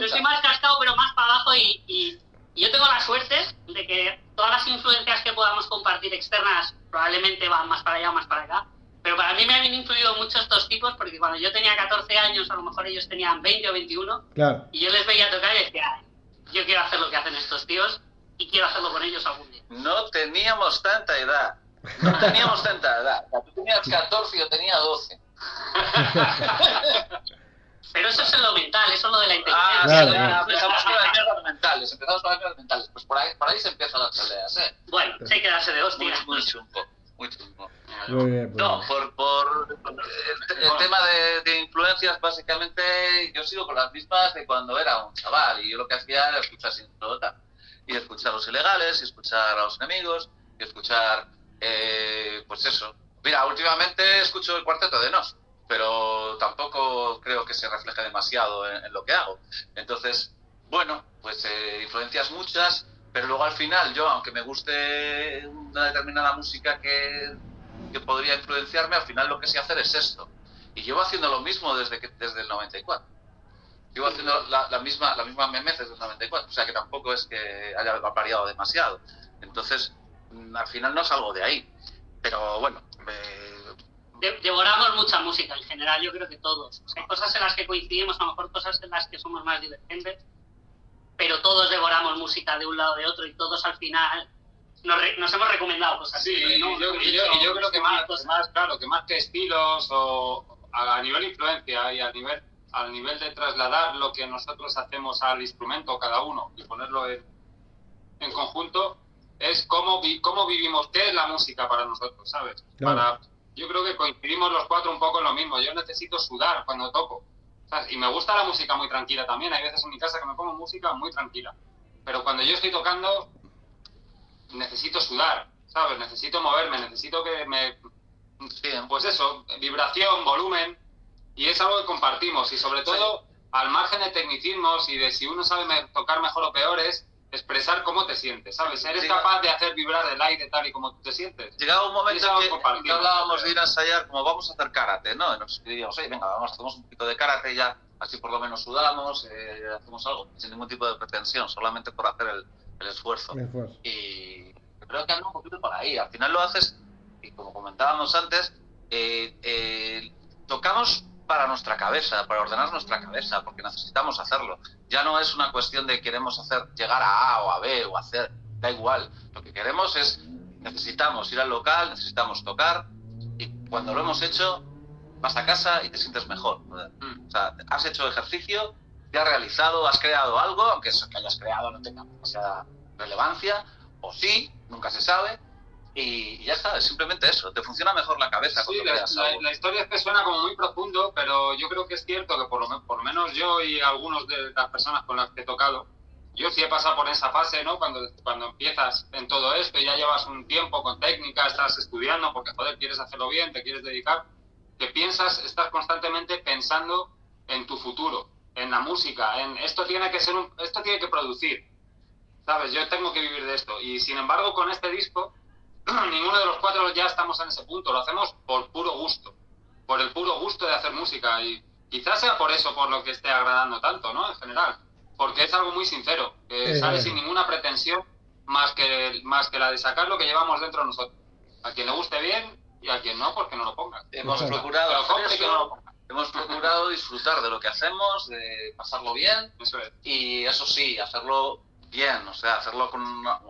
[SPEAKER 4] Yo estoy
[SPEAKER 2] está.
[SPEAKER 4] más cascado, pero más para abajo y, y- y yo tengo la suerte de que todas las influencias que podamos compartir externas probablemente van más para allá o más para acá. Pero para mí me han influido mucho estos tipos porque cuando yo tenía 14 años, a lo mejor ellos tenían 20 o 21,
[SPEAKER 3] Claro.
[SPEAKER 4] y yo les veía tocar y decía, "Ay, yo quiero hacer lo que hacen estos tíos y quiero hacerlo con ellos algún día.
[SPEAKER 2] No teníamos tanta edad. No teníamos tanta edad. Tú tenías 14 y yo tenía 12.
[SPEAKER 4] Pero eso es en lo mental, eso es lo de la
[SPEAKER 2] Ah,
[SPEAKER 4] inteligencia.
[SPEAKER 3] Claro,
[SPEAKER 2] sí,
[SPEAKER 3] claro.
[SPEAKER 2] empezamos con las mierdas mentales. Empezamos con las mierdas mentales. Pues por ahí, por ahí se empiezan las peleas, ¿eh?
[SPEAKER 4] Bueno, sé quedarse de
[SPEAKER 2] Muy,
[SPEAKER 4] hostia.
[SPEAKER 2] muy chungo. Muy chungo.
[SPEAKER 3] Muy bien. pues.
[SPEAKER 2] No, por, por el, el tema de, de influencias, básicamente yo sigo con las mismas de cuando era un chaval y yo lo que hacía era escuchar sin pelota y escuchar a los ilegales y escuchar a los enemigos y escuchar, eh, pues eso. Mira, últimamente escucho el cuarteto de Nos, pero tampoco creo que se refleje demasiado en, en lo que hago. Entonces, bueno, pues eh, influencias muchas, pero luego al final yo, aunque me guste una determinada música que, que podría influenciarme, al final lo que sé hacer es esto. Y llevo haciendo lo mismo desde, que, desde el 94. Llevo haciendo la, la misma la misma memes desde el 94, o sea que tampoco es que haya variado demasiado. Entonces, mm, al final no salgo de ahí. Pero bueno, eh,
[SPEAKER 4] De- devoramos mucha música en general, yo creo que todos. O sea, hay cosas en las que coincidimos, a lo mejor cosas en las que somos más divergentes, pero todos devoramos música de un lado de otro y todos al final nos, re- nos hemos recomendado cosas.
[SPEAKER 5] Sí,
[SPEAKER 4] ¿no?
[SPEAKER 5] y yo, y yo- y yo creo que más,
[SPEAKER 4] cosas.
[SPEAKER 5] más, claro, que más que estilos o a, a nivel influencia y a nivel, al nivel de trasladar lo que nosotros hacemos al instrumento cada uno y ponerlo en, en conjunto, es cómo, vi- cómo vivimos, qué es la música para nosotros, ¿sabes?
[SPEAKER 3] Claro.
[SPEAKER 5] Para, yo creo que coincidimos los cuatro un poco en lo mismo. Yo necesito sudar cuando toco. ¿sabes? Y me gusta la música muy tranquila también. Hay veces en mi casa que me pongo música muy tranquila. Pero cuando yo estoy tocando, necesito sudar, ¿sabes? Necesito moverme, necesito que me...
[SPEAKER 2] sí,
[SPEAKER 5] Pues eso, vibración, volumen, y es algo que compartimos. Y sobre todo, al margen de tecnicismos y de si uno sabe tocar mejor o peor, es expresar cómo te sientes, ¿sabes? Eres
[SPEAKER 2] Sí.
[SPEAKER 5] capaz de hacer vibrar el aire tal y como tú te sientes.
[SPEAKER 2] llegaba un momento que, que hablábamos de ir a ensayar como vamos a hacer karate, ¿no? Y nos escribíamos, oye, venga, vamos, hacemos un poquito de karate y ya, así por lo menos sudamos, eh, hacemos algo, sin ningún tipo de pretensión, solamente por hacer el, el esfuerzo. Y creo que anda un poquito por ahí. Al final lo haces, y como comentábamos antes, eh, eh, tocamos para nuestra cabeza, para ordenar nuestra cabeza, porque necesitamos hacerlo. Ya no es una cuestión de queremos hacer llegar a A o a B o hacer, da igual. Lo que queremos es, necesitamos ir al local, necesitamos tocar, y cuando lo hemos hecho, vas a casa y te sientes mejor. O sea, has hecho ejercicio, te has realizado, has creado algo, aunque eso que hayas creado no tenga demasiada relevancia, o sí, nunca se sabe, y ya está, es simplemente eso, te funciona mejor la cabeza
[SPEAKER 5] Sí, la, la- la historia es que suena como muy profundo, pero yo creo que es cierto que por lo, por lo menos yo y algunos de las personas con las que he tocado, yo sí he pasado por esa fase, ¿no? Cuando, cuando empiezas en todo esto, ya llevas un tiempo con técnica, estás estudiando porque, joder, quieres hacerlo bien, te quieres dedicar, que piensas, estás constantemente pensando en tu futuro, en la música, en esto tiene que ser un, esto tiene que producir, ¿sabes? Yo tengo que vivir de esto. Y sin embargo, con este disco, ninguno de los cuatro ya estamos en ese punto, lo hacemos por puro gusto, por el puro gusto de hacer música y quizás sea por eso por lo que esté agradando tanto, ¿no? En general, porque es algo muy sincero, que
[SPEAKER 3] Sí,
[SPEAKER 5] sale
[SPEAKER 3] sí.
[SPEAKER 5] sin ninguna pretensión más que, más que la de sacar lo que llevamos dentro de nosotros. A quien le guste bien y a quien no, porque no lo ponga.
[SPEAKER 2] Hemos
[SPEAKER 3] Exacto.
[SPEAKER 2] procurado hacer eso,
[SPEAKER 5] no ponga.
[SPEAKER 2] hemos procurado disfrutar de lo que hacemos, de pasarlo bien,
[SPEAKER 5] Eso es.
[SPEAKER 2] y eso sí, hacerlo bien, o sea, hacerlo con una-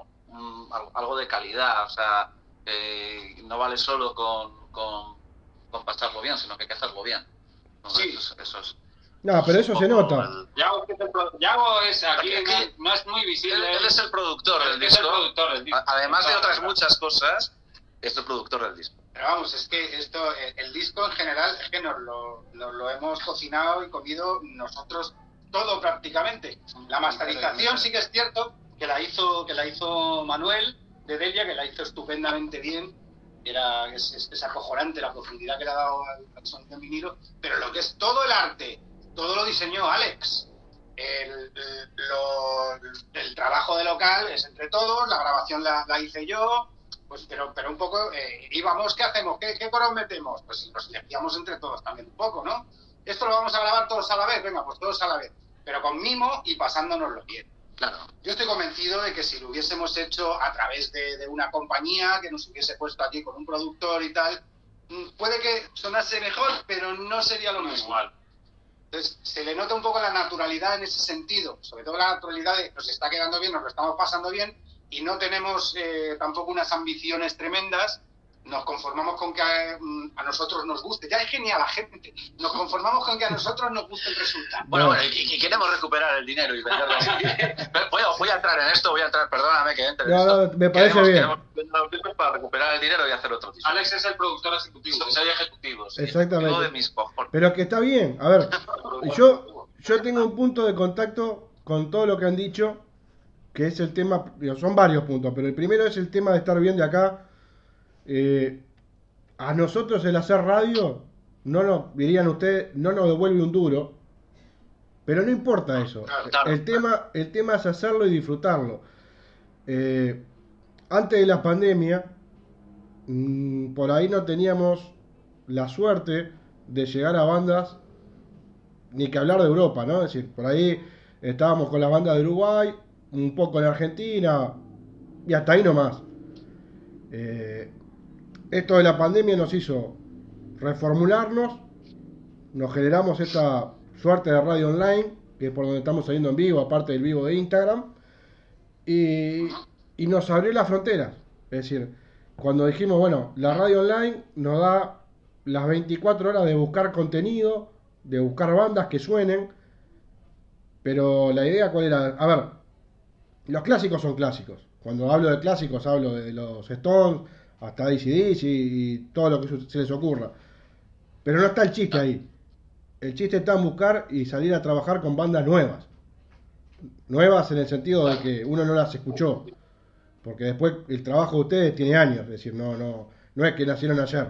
[SPEAKER 2] algo- de calidad, o sea, eh, no vale solo con, con, con pasarlo bien, sino que hay que hacerlo bien. ¿no?
[SPEAKER 5] Sí.
[SPEAKER 2] Eso, es- eso es-
[SPEAKER 3] No, pero eso se nota.
[SPEAKER 2] el-
[SPEAKER 5] Yago, que es el pro- Yago es aquí,
[SPEAKER 2] Aquí-
[SPEAKER 5] no, es muy
[SPEAKER 2] él,
[SPEAKER 5] visible.
[SPEAKER 2] él es el productor del
[SPEAKER 5] Él es el
[SPEAKER 2] disco,
[SPEAKER 5] productor del disco.
[SPEAKER 2] Además de otras muchas cosas, es el productor del disco.
[SPEAKER 6] Pero vamos, es que esto, eh, el disco en general, es que nos lo, lo- lo hemos cocinado y comido nosotros todo prácticamente. La masterización sí que es cierto que la hizo, que la hizo Manuel de Delia, que la hizo estupendamente bien. Era, es, acojonante la profundidad que le ha dado al, sonido en vinilo, pero lo que es todo el arte, todo lo diseñó Alex. El, el- lo- el trabajo de local es entre todos, la grabación la, la hice yo, pues pero, pero un poco eh, íbamos, ¿qué hacemos? ¿Qué, qué coros metemos? Pues nos elegíamos entre todos también un poco, ¿no? Esto lo vamos a grabar todos a la vez, venga, pues todos a la vez, pero con mimo y pasándonoslo bien.
[SPEAKER 2] Claro.
[SPEAKER 6] Yo estoy convencido de que si lo hubiésemos hecho a través de, de una compañía que nos hubiese puesto aquí con un productor y tal, mm, puede que sonase mejor, pero no sería lo mismo.
[SPEAKER 5] Igual.
[SPEAKER 6] Entonces, se le nota un poco la naturalidad en ese sentido, sobre todo la naturalidad de nos está quedando bien, nos lo estamos pasando bien y no tenemos eh, tampoco unas ambiciones tremendas. Nos conformamos con que mm, a nosotros nos guste. Ya es genial la gente. Nos conformamos con que a nosotros nos guste el resultado.
[SPEAKER 2] Bueno,
[SPEAKER 3] No.
[SPEAKER 2] bueno, y, y queremos recuperar el dinero y venderlo. voy, a, voy a entrar en esto, voy a entrar, perdóname que entre en
[SPEAKER 3] No, me parece
[SPEAKER 2] Queremos-
[SPEAKER 3] bien.
[SPEAKER 2] queremos vender para recuperar el dinero y hacer otro disco.
[SPEAKER 5] Alex es el productor ejecutivo.
[SPEAKER 2] Soy ejecutivo, sí.
[SPEAKER 3] Exactamente.
[SPEAKER 2] De mis.
[SPEAKER 3] Pero que está bien. A ver, yo, yo tengo un punto de contacto con todo lo que han dicho, que es el tema, son varios puntos, pero el primero es el tema de estar bien de acá. Eh, a nosotros el hacer radio, no nos, dirían ustedes, no nos devuelve un duro, pero no importa eso.
[SPEAKER 2] Claro, claro.
[SPEAKER 3] El tema, el tema es hacerlo y disfrutarlo. Eh, antes de la pandemia, mm, por ahí no teníamos la suerte de llegar a bandas, ni que hablar de Europa, ¿no? Es decir, por ahí estábamos con las bandas de Uruguay, un poco en Argentina, y hasta ahí nomás. Eh, esto de la pandemia nos hizo reformularnos, nos generamos esta suerte de radio online, que es por donde estamos saliendo en vivo, aparte del vivo de Instagram, y, y nos abrió las fronteras. Es decir, cuando dijimos, bueno, la radio online nos da las 24 horas de buscar contenido, de buscar bandas que suenen, pero la idea cuál era, a ver, los clásicos son clásicos. Cuando hablo de clásicos hablo de los Stones hasta ACDC y todo lo que se les ocurra. Pero no está el chiste ahí. El chiste está en buscar y salir a trabajar con bandas nuevas. Nuevas en el sentido de que uno no las escuchó. Porque después el trabajo de ustedes tiene años. Es decir, no, no, no es que nacieron ayer.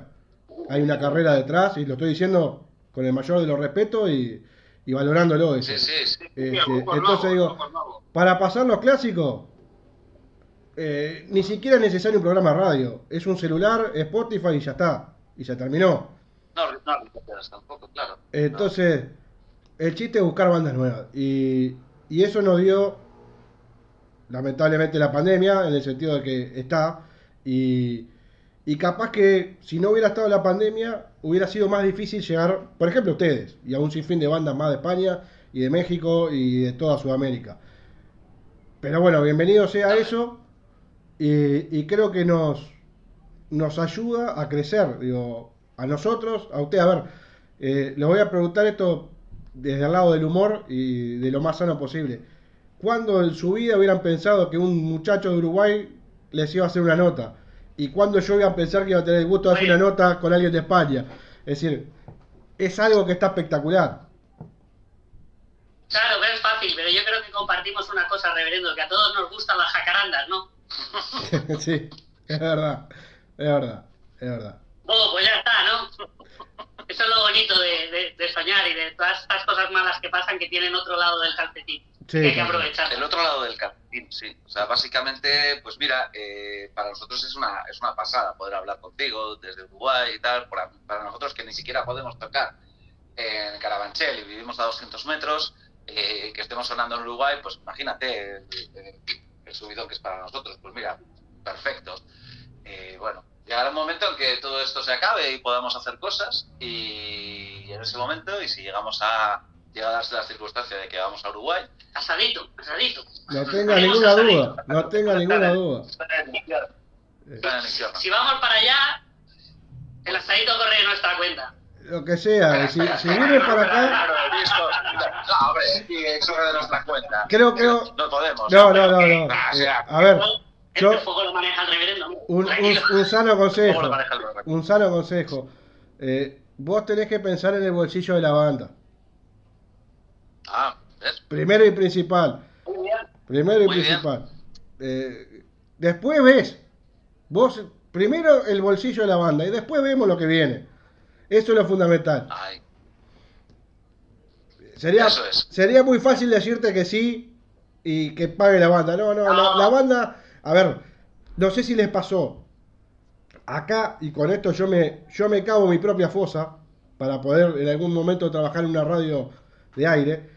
[SPEAKER 3] Hay una carrera detrás y lo estoy diciendo con el mayor de los respetos y, y valorándolo. eso.
[SPEAKER 2] Sí, sí, sí.
[SPEAKER 3] Este, entonces digo, para pasar los clásicos, eh, ni siquiera es necesario un programa de radio. Es un celular, Spotify y ya está. Y se terminó.
[SPEAKER 2] No, no tampoco, claro.
[SPEAKER 3] Entonces, el chiste es buscar bandas nuevas. Y, y eso nos dio, lamentablemente, la pandemia, en el sentido de que está. Y, y capaz que si no hubiera estado la pandemia, hubiera sido más difícil llegar, por ejemplo, a ustedes, y a un sinfín de bandas más de España y de México y de toda Sudamérica. Pero bueno, bienvenido sea eso. Y, y creo que nos, nos ayuda a crecer, digo, a nosotros, a usted, a ver, eh, le voy a preguntar esto desde el lado del humor y de lo más sano posible. ¿Cuándo en su vida hubieran pensado que un muchacho de Uruguay les iba a hacer una nota? ¿Y cuándo yo iba a pensar que iba a tener el gusto de hacer una nota con alguien de España? Es decir, es algo que está espectacular.
[SPEAKER 4] Claro, es fácil, pero yo creo que compartimos una cosa, reverendo, que a todos nos gustan las jacarandas, ¿no?
[SPEAKER 3] sí, es verdad, es verdad, es verdad.
[SPEAKER 4] Oh, pues ya está, ¿no? Eso es lo bonito de, de- de soñar y de todas estas cosas malas que pasan que tienen otro lado del calcetín.
[SPEAKER 3] Sí,
[SPEAKER 4] que hay que aprovechar.
[SPEAKER 2] El otro lado del calcetín, sí. O sea, básicamente, pues mira, eh, para nosotros es una, es una pasada poder hablar contigo desde Uruguay y tal. Para, para nosotros que ni siquiera podemos tocar en Carabanchel y vivimos a 200 metros, eh, que estemos sonando en Uruguay, pues imagínate el, el- subidón que es para nosotros. Pues mira, perfecto. Eh, bueno, llegará un momento en que todo esto se acabe y podamos hacer cosas y en ese momento, y si llegamos a llega a darse la circunstancia de que vamos a Uruguay,
[SPEAKER 4] Asadito, asadito.
[SPEAKER 3] No tenga ninguna duda, no tenga ninguna duda.
[SPEAKER 4] Si vamos para allá, el asadito corre de nuestra cuenta.
[SPEAKER 3] Lo que sea, si, si viene para acá,
[SPEAKER 2] Claro, el disco. No, hombre, eso es de nuestra cuenta.
[SPEAKER 3] Creo que no-
[SPEAKER 2] podemos.
[SPEAKER 3] no, no, no, no.
[SPEAKER 2] Ah, o
[SPEAKER 3] Eh,
[SPEAKER 2] sea,
[SPEAKER 3] a ver,
[SPEAKER 4] El
[SPEAKER 3] yo,
[SPEAKER 4] fuego lo maneja el reverendo.
[SPEAKER 3] un, un- un sano
[SPEAKER 2] ¿Cómo
[SPEAKER 3] consejo, un sano consejo. Eh, vos tenés que pensar en el bolsillo de la banda.
[SPEAKER 2] Ah, ¿ves?
[SPEAKER 3] Primero y principal.
[SPEAKER 4] Muy bien.
[SPEAKER 3] Primero y
[SPEAKER 2] Muy bien.
[SPEAKER 3] principal. eh, después ves, vos primero el bolsillo de la banda y después vemos lo que viene. Eso es lo fundamental.
[SPEAKER 2] Ay,
[SPEAKER 3] Sería,
[SPEAKER 2] Eso es.
[SPEAKER 3] sería muy fácil decirte que sí y que pague la banda. No, no, la,
[SPEAKER 4] No.
[SPEAKER 3] la banda, a ver, no sé si les pasó. Acá, y con esto yo me, yo me cavo mi propia fosa para poder en algún momento trabajar en una radio de aire.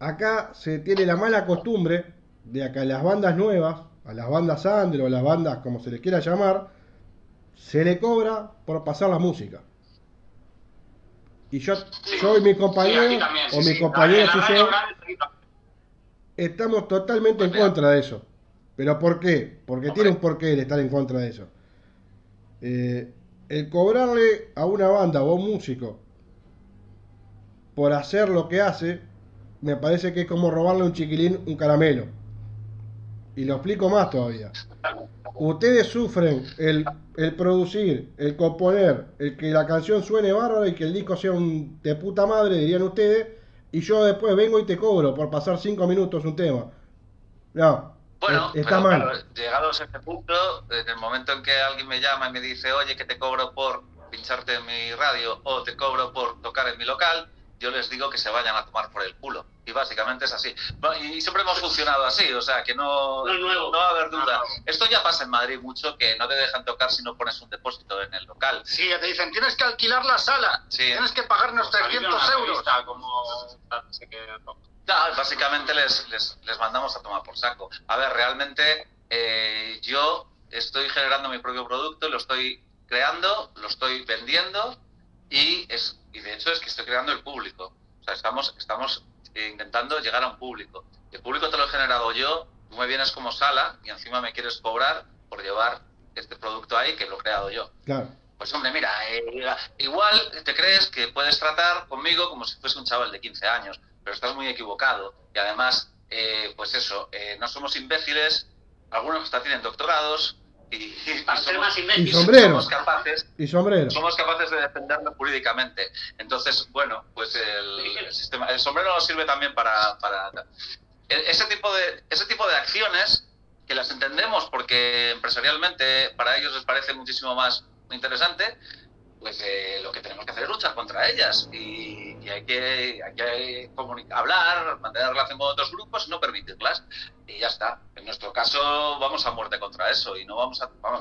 [SPEAKER 3] Acá se tiene la mala costumbre de que a las bandas nuevas, a las bandas under o a las bandas como se les quiera llamar, se le cobra por pasar la música. Y yo,
[SPEAKER 5] Sí.
[SPEAKER 3] yo y
[SPEAKER 5] Sí, también, sí,
[SPEAKER 3] o y yo,
[SPEAKER 5] aquí también.
[SPEAKER 3] estamos totalmente en contra de eso. ¿Pero por qué? Porque
[SPEAKER 2] Hombre.
[SPEAKER 3] tiene un porqué el estar en contra de eso. Eh, el cobrarle a una banda o a un músico por hacer lo que hace, me parece que es como robarle a un chiquilín un caramelo. Y lo explico más todavía. Ustedes sufren el, el producir, el componer, el que la canción suene bárbara y que el disco sea un de puta madre, dirían ustedes, y yo después vengo y te cobro por pasar cinco minutos un tema. No,
[SPEAKER 2] Bueno,
[SPEAKER 3] es- está
[SPEAKER 2] pero
[SPEAKER 3] mal.
[SPEAKER 2] claro, llegados a este punto, en el momento en que alguien me llama y me dice, oye, que te cobro por pincharte en mi radio o te cobro por tocar en mi local, yo les digo que se vayan a tomar por el culo. Y básicamente es así. Y siempre hemos funcionado así, o sea, que no,
[SPEAKER 4] No
[SPEAKER 2] no va a haber duda.
[SPEAKER 5] No, no.
[SPEAKER 2] Esto ya pasa en Madrid mucho, que no te dejan tocar si no pones un depósito en el local.
[SPEAKER 6] Sí, ya te dicen, tienes que alquilar la sala,
[SPEAKER 2] Sí.
[SPEAKER 6] tienes que pagarnos
[SPEAKER 5] Pues salir en
[SPEAKER 6] 300
[SPEAKER 5] una
[SPEAKER 6] euros.
[SPEAKER 5] revista Como,
[SPEAKER 2] básicamente les, les, les mandamos a tomar por saco. A ver, realmente eh, yo estoy generando mi propio producto, lo estoy creando, lo estoy vendiendo y, es, y de hecho es que estoy creando el público. O sea, estamos, estamos eh, intentando llegar a un público. El público te lo he generado yo, tú me vienes como sala y encima me quieres cobrar por llevar este producto ahí que lo he creado yo.
[SPEAKER 3] Claro.
[SPEAKER 2] Pues hombre, mira, eh, igual te crees que puedes tratar conmigo como si fuese un chaval de 15 años, pero estás muy equivocado. Y además, eh, pues eso, eh, no somos imbéciles, algunos hasta tienen doctorados y, y
[SPEAKER 4] Para ser
[SPEAKER 2] somos,
[SPEAKER 3] Y sombrero.
[SPEAKER 2] somos capaces
[SPEAKER 3] Y sombrero.
[SPEAKER 2] somos capaces de defendernos jurídicamente. Entonces, bueno, pues el, el sistema, el sombrero nos sirve también para, para e- ese tipo de ese tipo de acciones que las entendemos porque empresarialmente para ellos les parece muchísimo más interesante. Pues eh, lo que tenemos que hacer es luchar contra ellas y, y hay que, hay que hablar, mantener relación con otros grupos y no permitirlas. Y ya está. En nuestro caso vamos a muerte contra eso y no vamos a, vamos,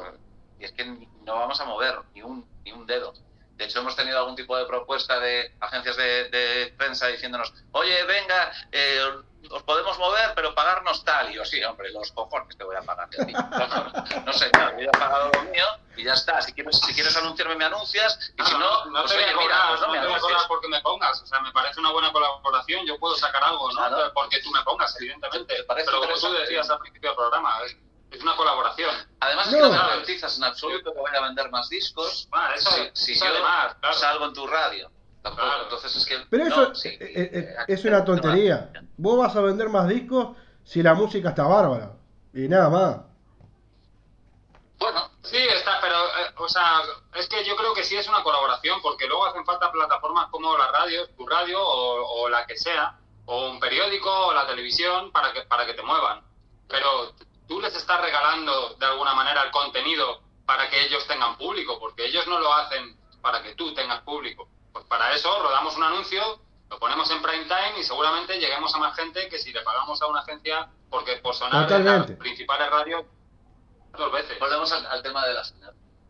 [SPEAKER 2] y es que no vamos a mover ni un, ni un dedo. De hecho, hemos tenido algún tipo de propuesta de agencias de, de prensa diciéndonos, oye, venga, eh, os podemos mover, pero pagarnos tal. Y yo, sí, hombre, los cojones te voy a pagar. a ti". No, no, señor, yo ya he pagado lo mío y ya está. Si quieres, si quieres anunciarme, me anuncias. Y si no,
[SPEAKER 5] no
[SPEAKER 2] pues
[SPEAKER 5] te voy
[SPEAKER 2] oye,
[SPEAKER 5] a
[SPEAKER 2] mira,
[SPEAKER 5] cobrar,
[SPEAKER 2] pues no
[SPEAKER 5] no
[SPEAKER 2] me
[SPEAKER 5] te voy a cobrar porque me pongas. O sea, me parece una buena colaboración. Yo puedo sacar algo, ¿no?
[SPEAKER 2] Claro.
[SPEAKER 5] Porque tú me pongas, evidentemente. Pero como tú decías al principio del programa, es, una colaboración.
[SPEAKER 2] Además, es
[SPEAKER 3] No.
[SPEAKER 2] que no me garantizas en absoluto que voy a vender más discos
[SPEAKER 5] Ah, eso,
[SPEAKER 2] si, si
[SPEAKER 5] eso
[SPEAKER 2] yo
[SPEAKER 5] además, claro.
[SPEAKER 2] salgo en tu radio. Tampoco.
[SPEAKER 5] Claro.
[SPEAKER 2] Entonces es que.
[SPEAKER 3] Pero
[SPEAKER 2] no,
[SPEAKER 3] eso
[SPEAKER 2] sí,
[SPEAKER 3] eh, eh, eh, es una
[SPEAKER 2] no,
[SPEAKER 3] tontería. Vos vas a vender más discos si la música está bárbara. Y nada más.
[SPEAKER 2] Bueno,
[SPEAKER 5] Sí, está, pero, eh, o sea, es que yo creo que sí es una colaboración, porque luego hacen falta plataformas como la radio, tu radio o, o la que sea, o un periódico o la televisión para que, para que te muevan. Pero tú les estás regalando de alguna manera el contenido para que ellos tengan público, porque ellos no lo hacen para que tú tengas público. Pues para eso rodamos un anuncio, lo ponemos en prime time y seguramente lleguemos a más gente que si le pagamos a una agencia, porque por sonar en las principales radios dos veces.
[SPEAKER 2] volvemos al, al tema de la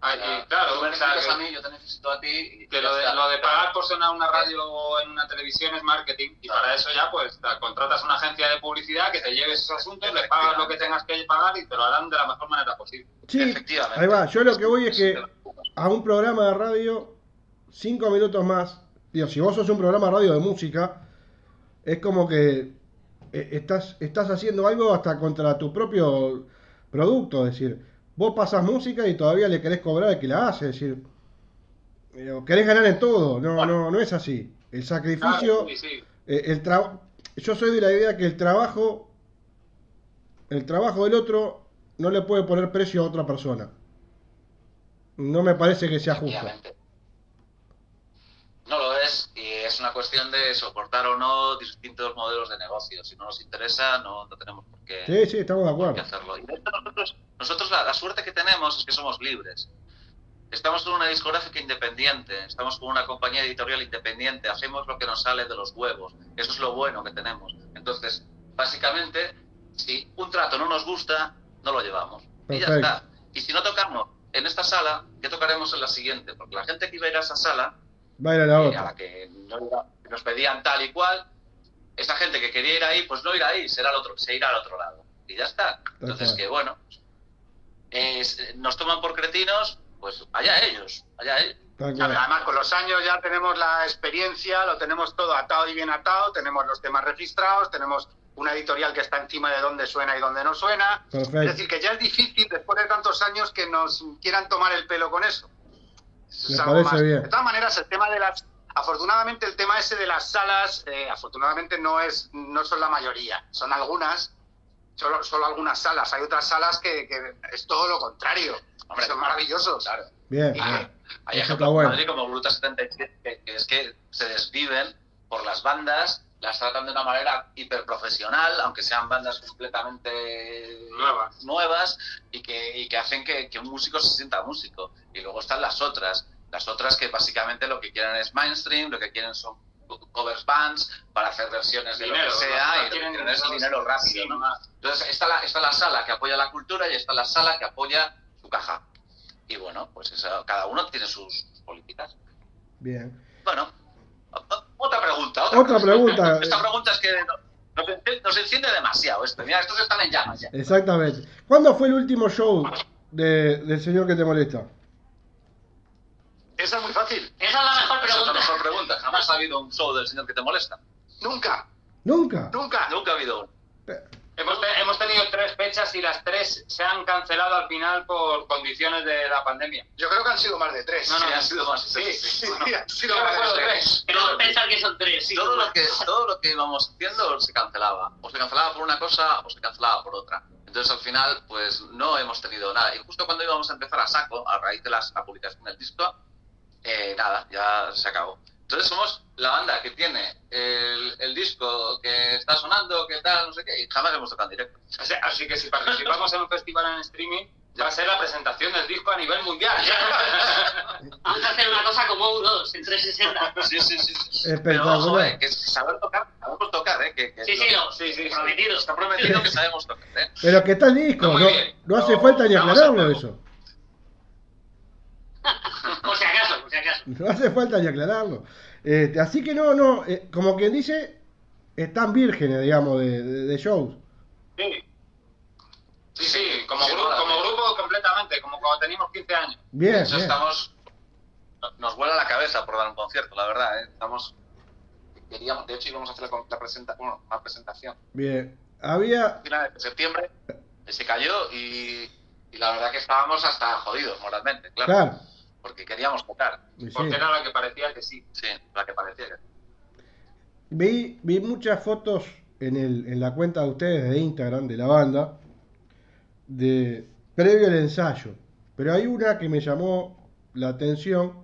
[SPEAKER 5] Ah, y
[SPEAKER 2] O sea,
[SPEAKER 5] claro,
[SPEAKER 2] tú me
[SPEAKER 5] o sea,
[SPEAKER 2] necesitas
[SPEAKER 5] que-
[SPEAKER 2] a mí, yo te necesito a ti. y
[SPEAKER 5] Que lo de, lo de pagar por sonar una radio o en una televisión es marketing y
[SPEAKER 2] Claro.
[SPEAKER 5] para eso ya pues te contratas una agencia de publicidad que te lleve esos asuntos, le pagas lo que tengas que pagar y te lo harán de la mejor manera posible.
[SPEAKER 3] Sí,
[SPEAKER 2] Efectivamente.
[SPEAKER 3] ahí va. Yo lo que voy es que a un programa de radio, cinco minutos más. Digo, si vos sos un programa de radio de música, es como que eh, estás, estás haciendo algo hasta contra tu propio producto. Es decir, vos pasas música y todavía le querés cobrar al que la hace. Es decir, eh, querés ganar en todo. No, no, no es así. El sacrificio.
[SPEAKER 5] Claro, sí, sí.
[SPEAKER 3] Eh, el tra- yo soy de la idea que el trabajo el trabajo del otro no le puede poner precio a otra persona no me parece que sea justo.
[SPEAKER 2] No lo es y es una cuestión de soportar o no distintos modelos de negocio. Si no nos interesa, no, no tenemos qué,
[SPEAKER 3] Sí, sí, estamos de acuerdo.
[SPEAKER 2] qué hacerlo. Y de hecho nosotros, nosotros la, la suerte que tenemos es que somos libres. Estamos con una discográfica independiente, estamos con una compañía editorial independiente, hacemos lo que nos sale de los huevos. Eso es lo bueno que tenemos. Entonces, básicamente, si un trato no nos gusta, no lo llevamos. Y ya está. Y si no tocamos en esta sala, ¿qué tocaremos en la siguiente? Porque la gente que iba a ir a esa sala,
[SPEAKER 3] Va a ir a la
[SPEAKER 2] a
[SPEAKER 3] otra.
[SPEAKER 2] la que no iba- que nos pedían tal y cual, esa gente que quería ir ahí, pues no irá ahí, será al otro, se irá al otro lado. Y ya está. Entonces, que bueno, nos toman por cretinos, pues allá ellos, allá ellos.
[SPEAKER 6] Además, con los años ya tenemos la experiencia, lo tenemos todo atado y bien atado, tenemos los temas registrados, tenemos una editorial que está encima de dónde suena y dónde no suena.
[SPEAKER 3] Perfecto.
[SPEAKER 6] Es decir, que ya es difícil, después de tantos años, que nos quieran tomar el pelo con eso. Eso
[SPEAKER 3] Me
[SPEAKER 6] es algo
[SPEAKER 3] parece
[SPEAKER 6] más.
[SPEAKER 3] bien.
[SPEAKER 6] De todas maneras, el tema de las... Afortunadamente, el tema ese de las salas, eh, afortunadamente no es no son la mayoría, son algunas, solo, solo algunas salas. Hay otras salas que, que es todo lo contrario.
[SPEAKER 2] Hombre,
[SPEAKER 6] son maravillosos.
[SPEAKER 2] Claro.
[SPEAKER 3] Bien.
[SPEAKER 2] Y
[SPEAKER 6] Ah,
[SPEAKER 2] hay ejemplos
[SPEAKER 3] bueno.
[SPEAKER 2] en Madrid como Bruta 77 que, que es que se desviven por las bandas, las tratan de una manera hiperprofesional, aunque sean bandas completamente
[SPEAKER 5] Nuevas.
[SPEAKER 2] nuevas y que, y que hacen que, que un músico se sienta músico. Y luego están las otras, las otras que básicamente lo que quieren es mainstream, lo que quieren son covers bands para hacer versiones de
[SPEAKER 5] Dinero,
[SPEAKER 2] lo que sea
[SPEAKER 5] no
[SPEAKER 2] y lo que
[SPEAKER 5] quieren
[SPEAKER 2] quieren es el
[SPEAKER 5] dinero,
[SPEAKER 2] rápido.
[SPEAKER 5] sí.
[SPEAKER 2] Entonces está la, está la sala que apoya la cultura y está la sala que apoya su caja. Y bueno, pues eso, cada uno tiene sus, políticas.
[SPEAKER 3] Bien.
[SPEAKER 2] Bueno, otra pregunta. Otra,
[SPEAKER 3] Otra pregunta.
[SPEAKER 2] Esta pregunta es que no- nos, enciende- nos enciende demasiado esto. Mira, estos están en llamas ya.
[SPEAKER 3] Exactamente. ¿Cuándo fue el último show de- del señor que te molesta?
[SPEAKER 6] Esa es muy fácil.
[SPEAKER 4] Esa es la mejor
[SPEAKER 2] Esa es la
[SPEAKER 4] pregunta.
[SPEAKER 2] mejor pregunta. Jamás ha habido un show del señor que te molesta.
[SPEAKER 6] Nunca,
[SPEAKER 3] ¿Nunca?
[SPEAKER 6] nunca.
[SPEAKER 2] Nunca ha habido uno.
[SPEAKER 5] Hemos, te- hemos tenido tres fechas y las tres se han cancelado al final por condiciones de la pandemia.
[SPEAKER 6] Yo creo que han sido más de tres.
[SPEAKER 2] No, no, han sido más.
[SPEAKER 6] Sí, sí,
[SPEAKER 2] Bueno,
[SPEAKER 6] sí, han sido más de
[SPEAKER 5] recuerdo
[SPEAKER 6] tres.
[SPEAKER 5] tres.
[SPEAKER 4] Quiero pensar que son tres. sí.
[SPEAKER 2] todo lo que todo lo que íbamos haciendo se cancelaba o se cancelaba por una cosa o se cancelaba por otra entonces al final pues no hemos tenido nada y justo cuando íbamos a empezar a saco a raíz de las, la publicación del disco eh, nada ya se acabó entonces somos la banda que tiene el, el disco que está sonando que tal no sé qué y jamás hemos tocado en directo
[SPEAKER 5] Así, así que si participamos en un festival en streaming, va a ser la presentación del disco a nivel mundial.
[SPEAKER 4] Vamos a hacer una cosa como U2 en 360.
[SPEAKER 2] sí sí sí, sí.
[SPEAKER 3] Espectacular.
[SPEAKER 2] pero ojo eh, que saber tocar sabemos tocar eh que, que
[SPEAKER 4] Sí, sí, no.
[SPEAKER 5] Sí, sí.
[SPEAKER 4] Prometido.
[SPEAKER 2] está prometido que sabemos tocar eh
[SPEAKER 3] Pero que está el disco, no, no hace
[SPEAKER 2] No,
[SPEAKER 3] falta ni
[SPEAKER 2] vamos
[SPEAKER 3] aclararlo eso.
[SPEAKER 4] Acaso, por si acaso.
[SPEAKER 3] No hace falta ni aclararlo. Este, así que no, no, eh, como quien dice, están vírgenes, digamos, de, de- de shows.
[SPEAKER 5] Sí. Sí, sí, como,
[SPEAKER 2] Sí,
[SPEAKER 5] grupo, como
[SPEAKER 2] no.
[SPEAKER 5] grupo completamente, como cuando teníamos 15 años.
[SPEAKER 3] Bien,
[SPEAKER 2] De hecho,
[SPEAKER 3] bien.
[SPEAKER 2] estamos. Nos vuela la cabeza por dar un concierto, la verdad. ¿eh? Estamos. Queríamos, de hecho, íbamos a hacer la, la presenta, bueno, una presentación
[SPEAKER 3] Bien. Había,
[SPEAKER 2] a finales de septiembre. Se cayó y, y la verdad que estábamos hasta jodidos moralmente, claro.
[SPEAKER 3] claro,
[SPEAKER 2] Porque queríamos tocar.
[SPEAKER 3] sí.
[SPEAKER 5] Porque era la que parecía que sí.
[SPEAKER 2] Sí, la que parecía que.
[SPEAKER 3] vi, vi muchas fotos en, el, en la cuenta de ustedes de Instagram de la banda, de previo al ensayo. Pero hay una que me llamó la atención,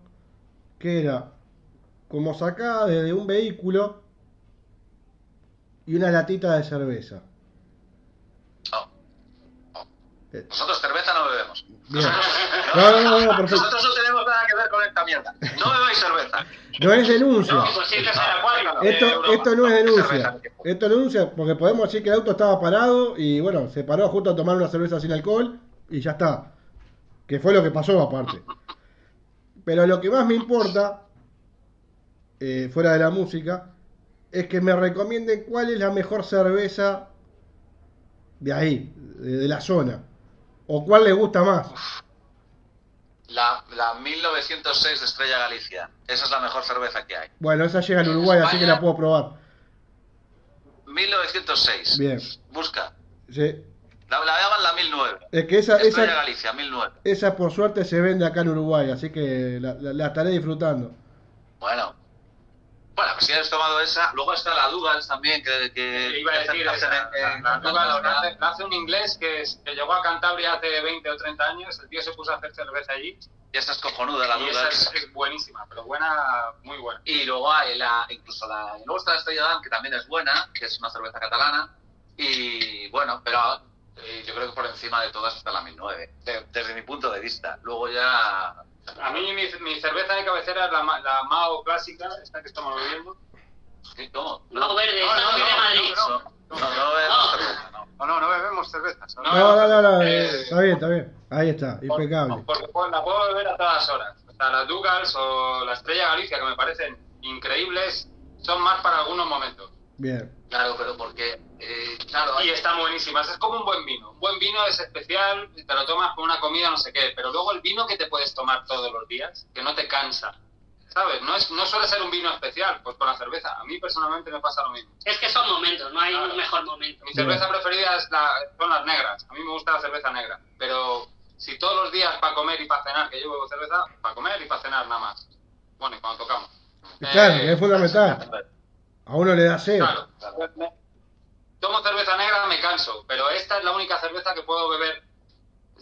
[SPEAKER 3] que era como sacada desde un vehículo y una latita de cerveza.
[SPEAKER 2] No. Nosotros cerveza no bebemos.
[SPEAKER 3] Bien. No, no, no, no, perfecto.
[SPEAKER 2] Nosotros no tenemos nada que ver con esta mierda. No bebáis cerveza.
[SPEAKER 3] No es denuncia.
[SPEAKER 5] No, pues
[SPEAKER 3] Esto, esto no es denuncia. Esto es denuncia porque podemos decir que el auto estaba parado y bueno, se paró justo a tomar una cerveza sin alcohol y ya está. Que fue lo que pasó aparte. Pero lo que más me importa, eh, fuera de la música, es que me recomienden cuál es la mejor cerveza de ahí, de, de la zona. O cuál les gusta más.
[SPEAKER 2] La, la 1906 de Estrella Galicia. Esa es la mejor cerveza que hay.
[SPEAKER 3] Bueno, esa llega en Uruguay, así que la puedo probar.
[SPEAKER 2] 1906.
[SPEAKER 3] Bien.
[SPEAKER 2] Busca.
[SPEAKER 3] Sí.
[SPEAKER 2] La, la llaman la 1009.
[SPEAKER 3] Es que esa,
[SPEAKER 2] Estrella
[SPEAKER 3] esa,
[SPEAKER 2] Galicia, 1009.
[SPEAKER 3] esa por suerte se vende acá en Uruguay, así que la, la- la estaré disfrutando.
[SPEAKER 2] Bueno. Bueno, pues si has tomado esa, luego está la Dugal también, que, que
[SPEAKER 5] iba a decir, esa,
[SPEAKER 2] en- en-
[SPEAKER 5] la, la la hace un inglés que, es- que llegó a Cantabria hace 20 o 30 años, el tío se puso a hacer cerveza allí
[SPEAKER 2] y esa es cojonuda, la Dugal.
[SPEAKER 5] es, es buenísima, pero buena, muy buena.
[SPEAKER 2] Y luego hay la, incluso la, luego está la Estrella Damm, que también es buena, que es una cerveza catalana. Y bueno, pero eh, yo creo que por encima de todas está la 1009, de- desde mi punto de vista. Luego ya...
[SPEAKER 5] A mí mi, mi cerveza de cabecera es la, ma- la Mao clásica, esta que estamos bebiendo.
[SPEAKER 2] ¿Cómo?
[SPEAKER 4] No, verde,
[SPEAKER 6] No, no,
[SPEAKER 4] muy de
[SPEAKER 6] no,
[SPEAKER 4] Madrid.
[SPEAKER 2] No, no, no, bebemos
[SPEAKER 4] No.
[SPEAKER 2] cerveza, no.
[SPEAKER 6] No, no, no bebemos cervezas. ¿no?
[SPEAKER 5] No,
[SPEAKER 3] No, no, no, no,
[SPEAKER 5] eh,
[SPEAKER 3] eh, está bien, está bien. Ahí está, impecable.
[SPEAKER 5] Porque pues, la puedo beber a todas horas. O sea, las Dugals o la Estrella Galicia, que me parecen increíbles, son más para algunos momentos.
[SPEAKER 3] Bien.
[SPEAKER 2] Claro, pero porque... eh, claro, hay-
[SPEAKER 5] Y están buenísimas. Es como un buen vino. Un buen vino es especial, te lo tomas con una comida, no sé qué. Pero luego el vino que te puedes tomar todos los días, que no te cansa. ¿Sabes? No, es, no suele ser un vino especial, pues con la cerveza. A mí personalmente me pasa lo mismo.
[SPEAKER 4] Es que son momentos, no hay
[SPEAKER 5] Claro.
[SPEAKER 4] un mejor momento.
[SPEAKER 5] Mi cerveza preferida es la, son las negras. A mí me gusta la cerveza negra. Pero si todos los días para comer y para cenar, que yo bebo cerveza, para comer y para cenar nada más. Bueno, y cuando tocamos.
[SPEAKER 3] Claro,
[SPEAKER 5] Eh,
[SPEAKER 3] es fundamental. A uno le da sed.
[SPEAKER 5] Claro. Tomo cerveza negra, me canso. Pero esta es la única cerveza que puedo beber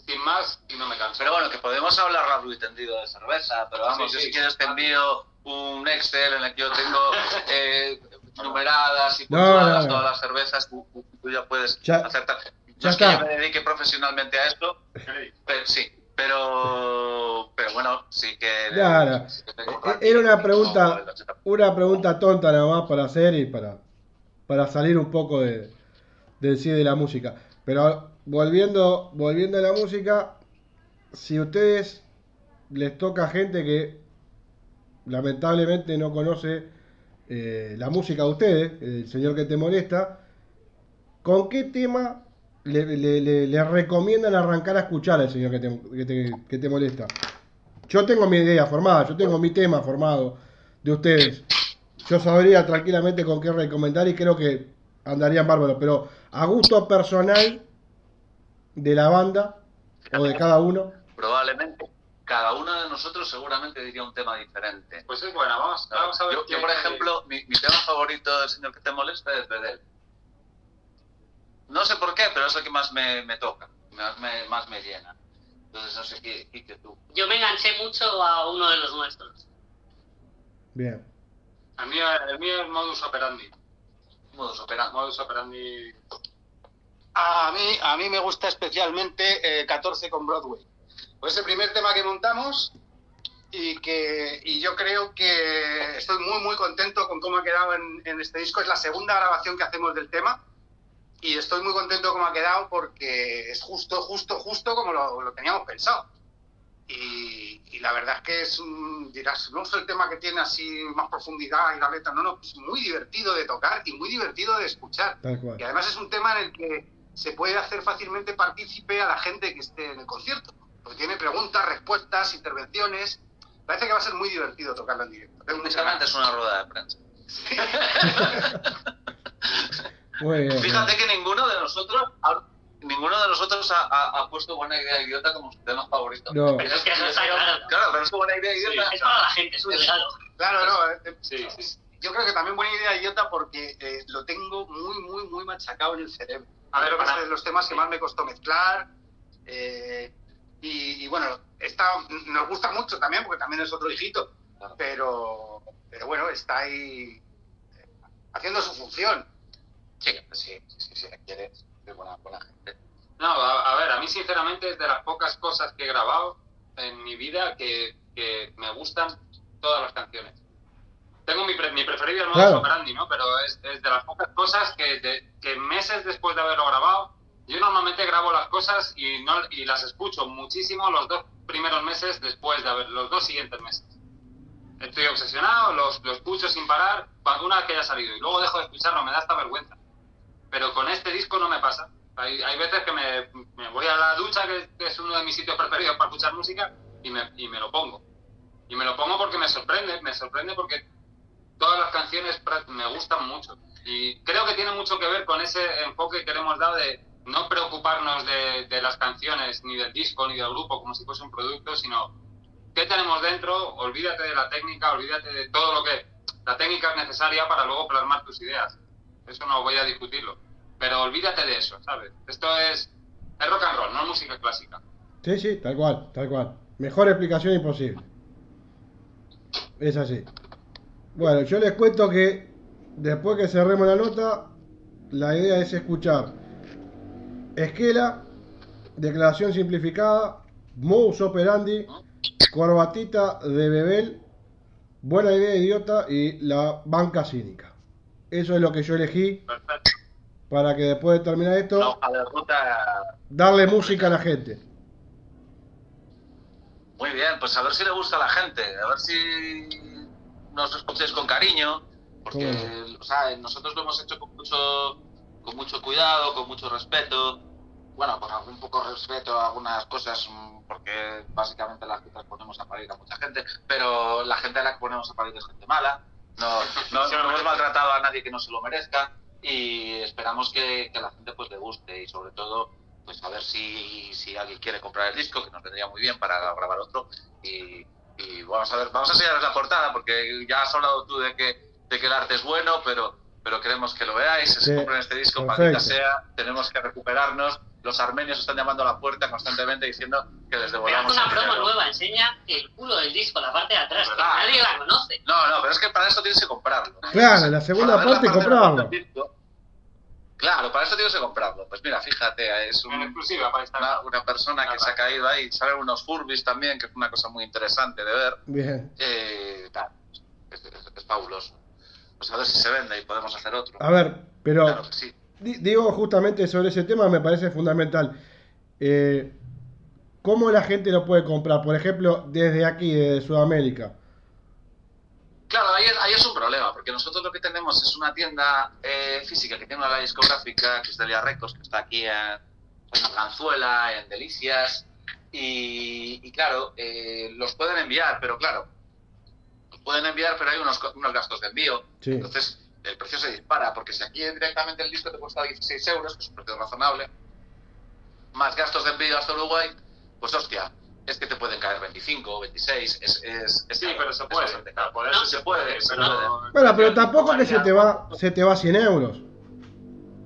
[SPEAKER 5] sin más y no me canso.
[SPEAKER 2] Pero bueno, que podemos hablar largo y tendido de cerveza, pero vamos,
[SPEAKER 5] Sí,
[SPEAKER 2] yo
[SPEAKER 5] sí.
[SPEAKER 2] si quieres te envío un Excel en el que yo tengo eh, numeradas y
[SPEAKER 3] No,
[SPEAKER 2] puntuadas
[SPEAKER 3] no, no.
[SPEAKER 2] todas las cervezas, tú, ya puedes
[SPEAKER 3] Ya-
[SPEAKER 2] acertar. No
[SPEAKER 3] ya
[SPEAKER 2] es que yo me dedique profesionalmente a esto, pero sí, pero, pero bueno, sí que...
[SPEAKER 3] Claro.
[SPEAKER 2] sí que
[SPEAKER 3] Era una pregunta, una pregunta tonta nada más para hacer y para, para salir un poco de, del sí de la música. Pero volviendo, volviendo a la música, si a ustedes les toca gente que lamentablemente no conoce eh, la música de ustedes, el señor que te molesta, ¿con qué tema le, le- le- le recomiendan arrancar a escuchar al señor que te, que te- que te molesta? Yo tengo mi idea formada, yo tengo mi tema formado de ustedes. Yo sabría tranquilamente con qué recomendar y creo que andarían bárbaros, pero a gusto personal de la banda o de cada uno,
[SPEAKER 2] Probablemente. Cada uno de nosotros seguramente diría un tema diferente.
[SPEAKER 5] Pues es buena, vamos, vamos a ver.
[SPEAKER 2] Yo, por ejemplo, mi, mi tema favorito del señor que te molesta es Bedel. No sé por qué, pero es el que más me, me toca, más me, más me llena. Entonces, no sé qué, qué, qué tú.
[SPEAKER 4] Yo me enganché mucho a uno de los nuestros.
[SPEAKER 3] bien.
[SPEAKER 5] El mío, el mío es modus operandi.
[SPEAKER 2] Modus operandi.
[SPEAKER 5] Modus operandi.
[SPEAKER 6] A mí, a mí me gusta especialmente eh, 14 con Broadway. Pues es el primer tema que montamos y que y yo creo que estoy muy muy contento con cómo ha quedado en, en este disco. Es la segunda grabación que hacemos del tema y estoy muy contento cómo ha quedado porque es justo, justo, justo como lo, lo teníamos pensado. Y, y la verdad es que es un, dirás, no es el tema que tiene así más profundidad y la letra, no, no, es muy divertido de tocar y muy divertido de escuchar. Y además es un tema en el que se puede hacer fácilmente partícipe a la gente que esté en el concierto. Porque tiene preguntas, respuestas, intervenciones. Parece que va a ser muy divertido tocarlo en directo. Ganas.
[SPEAKER 2] es una rueda de prensa.
[SPEAKER 3] Muy bien.
[SPEAKER 2] Fíjate que ninguno de nosotros, ha- ninguno de nosotros ha, ha- ha puesto buena idea idiota como su tema favorito.
[SPEAKER 3] No.
[SPEAKER 4] Pero es que eso está claro.
[SPEAKER 2] Claro, pero es que buena idea idiota.
[SPEAKER 4] Es para la gente, es un regalo.
[SPEAKER 6] Claro, no. eh, eh,
[SPEAKER 5] Sí, sí.
[SPEAKER 6] Yo creo que también buena idea idiota porque eh, lo tengo muy, muy, muy machacado en el cerebro.
[SPEAKER 5] A ver,
[SPEAKER 6] Es
[SPEAKER 5] para-
[SPEAKER 6] de los temas que más me costó mezclar. eh, y, y bueno, está, nos gusta mucho también porque también es otro hijito.
[SPEAKER 2] Claro.
[SPEAKER 6] Pero, pero bueno, está ahí haciendo su función.
[SPEAKER 2] Sí, sí, sí, sí, de buena, buena gente.
[SPEAKER 5] No, a, a ver, a mí sinceramente es de las pocas cosas que he grabado en mi vida que, que me gustan todas las canciones. Tengo mi, pre- mi preferido el modus
[SPEAKER 3] Claro.
[SPEAKER 5] operandi, ¿no? Pero es, es de las pocas cosas que, de- que meses después de haberlo grabado, yo normalmente grabo las cosas y, no, y las escucho muchísimo los dos primeros meses después de haber, los dos siguientes meses. Estoy obsesionado, los, lo escucho sin parar, cuando una vez que haya salido, y luego dejo de escucharlo, me da hasta vergüenza. Pero con este disco no me pasa. Hay, hay veces que me, voy a la ducha, que, es uno de mis sitios preferidos para escuchar música, y me, y me lo pongo. Y me lo pongo porque me sorprende, me sorprende porque todas las canciones me gustan mucho. Y creo que tiene mucho que ver con ese enfoque que le hemos dado de no preocuparnos de, de las canciones, ni del disco, ni del grupo, como si fuese un producto, sino qué tenemos dentro, olvídate de la técnica, olvídate de todo lo que... La técnica es necesaria para luego plasmar tus ideas. Eso no voy a discutirlo. Pero olvídate de eso, ¿sabes? Esto es, rock and roll, no es música clásica.
[SPEAKER 3] Sí, sí, tal cual, tal cual. Mejor explicación imposible. Es así. Bueno, yo les cuento que después que cerremos la nota, la idea es escuchar esquela, declaración simplificada, modus operandi, corbatita de Bebel, buena idea idiota y la banca cínica. Eso es lo que yo elegí
[SPEAKER 2] Perfecto.
[SPEAKER 3] para que después de terminar
[SPEAKER 2] La
[SPEAKER 3] esto,
[SPEAKER 2] hoja de ruta
[SPEAKER 3] darle música a la gente.
[SPEAKER 2] Muy bien, pues a ver si le gusta a la gente, a ver si nos escuchéis con cariño, porque o sea, nosotros lo hemos hecho con mucho, con mucho cuidado, con mucho respeto, bueno, con algún poco respeto a algunas cosas, porque básicamente las que ponemos a parir a mucha gente, pero la gente a la que ponemos a parir es gente mala, no, no, no hemos maltratado a nadie que no se lo merezca y esperamos que, que a la gente pues le guste y sobre todo pues a ver si, si alguien quiere comprar el disco, que nos vendría muy bien para grabar otro. Y, y vamos a ver, vamos a enseñaros la portada, porque ya has hablado tú de que, de que el arte es bueno, pero, pero queremos que lo veáis,
[SPEAKER 3] Sí,
[SPEAKER 2] se compren este disco, maldita sea, tenemos que recuperarnos. Los armenios están llamando a la puerta constantemente diciendo que les
[SPEAKER 4] Pero
[SPEAKER 2] devolvamos
[SPEAKER 4] una
[SPEAKER 2] el
[SPEAKER 4] promo
[SPEAKER 2] dinero.
[SPEAKER 4] nueva, enseña el culo del disco, la parte de atrás, que nadie la conoce.
[SPEAKER 2] No, no, pero es que para eso tienes que comprarlo.
[SPEAKER 3] Claro, la segunda
[SPEAKER 2] Para
[SPEAKER 3] parte
[SPEAKER 2] de
[SPEAKER 3] comprarlo.
[SPEAKER 2] Claro, para eso tienes que comprarlo. Pues mira, fíjate, es un,
[SPEAKER 5] En
[SPEAKER 2] una, una persona que se ha caído ahí. Salen unos furbis también, que es una cosa muy interesante de ver.
[SPEAKER 3] Bien.
[SPEAKER 2] Eh, es, es- es fabuloso. Pues a ver si se vende y podemos hacer otro.
[SPEAKER 3] A ver, pero
[SPEAKER 2] Claro que sí.
[SPEAKER 3] Di- digo justamente sobre ese tema me parece fundamental. Eh, ¿Cómo la gente lo puede comprar? Por ejemplo, desde aquí, desde Sudamérica.
[SPEAKER 2] Claro, ahí es, ahí es un problema, porque nosotros lo que tenemos es una tienda eh, física que tiene una discográfica, que es Delia Records, que está aquí en, en Arganzuela, en Delicias, y, y claro, eh, los pueden enviar, pero claro, los pueden enviar, pero hay unos, unos gastos de envío,
[SPEAKER 3] Sí.
[SPEAKER 2] entonces el precio se dispara, porque si aquí directamente el disco te cuesta 16 euros, que es un precio razonable, más gastos de envío hasta Uruguay, pues hostia, es que te pueden caer 25 o 26, es, es, es
[SPEAKER 5] Sí,
[SPEAKER 2] caro,
[SPEAKER 5] pero se
[SPEAKER 2] es
[SPEAKER 5] puede.
[SPEAKER 2] bastante caro.
[SPEAKER 5] Por eso
[SPEAKER 2] No, se puede, se
[SPEAKER 5] pero-
[SPEAKER 2] puede.
[SPEAKER 3] Bueno, pero tampoco que se te va, se te va 100 euros.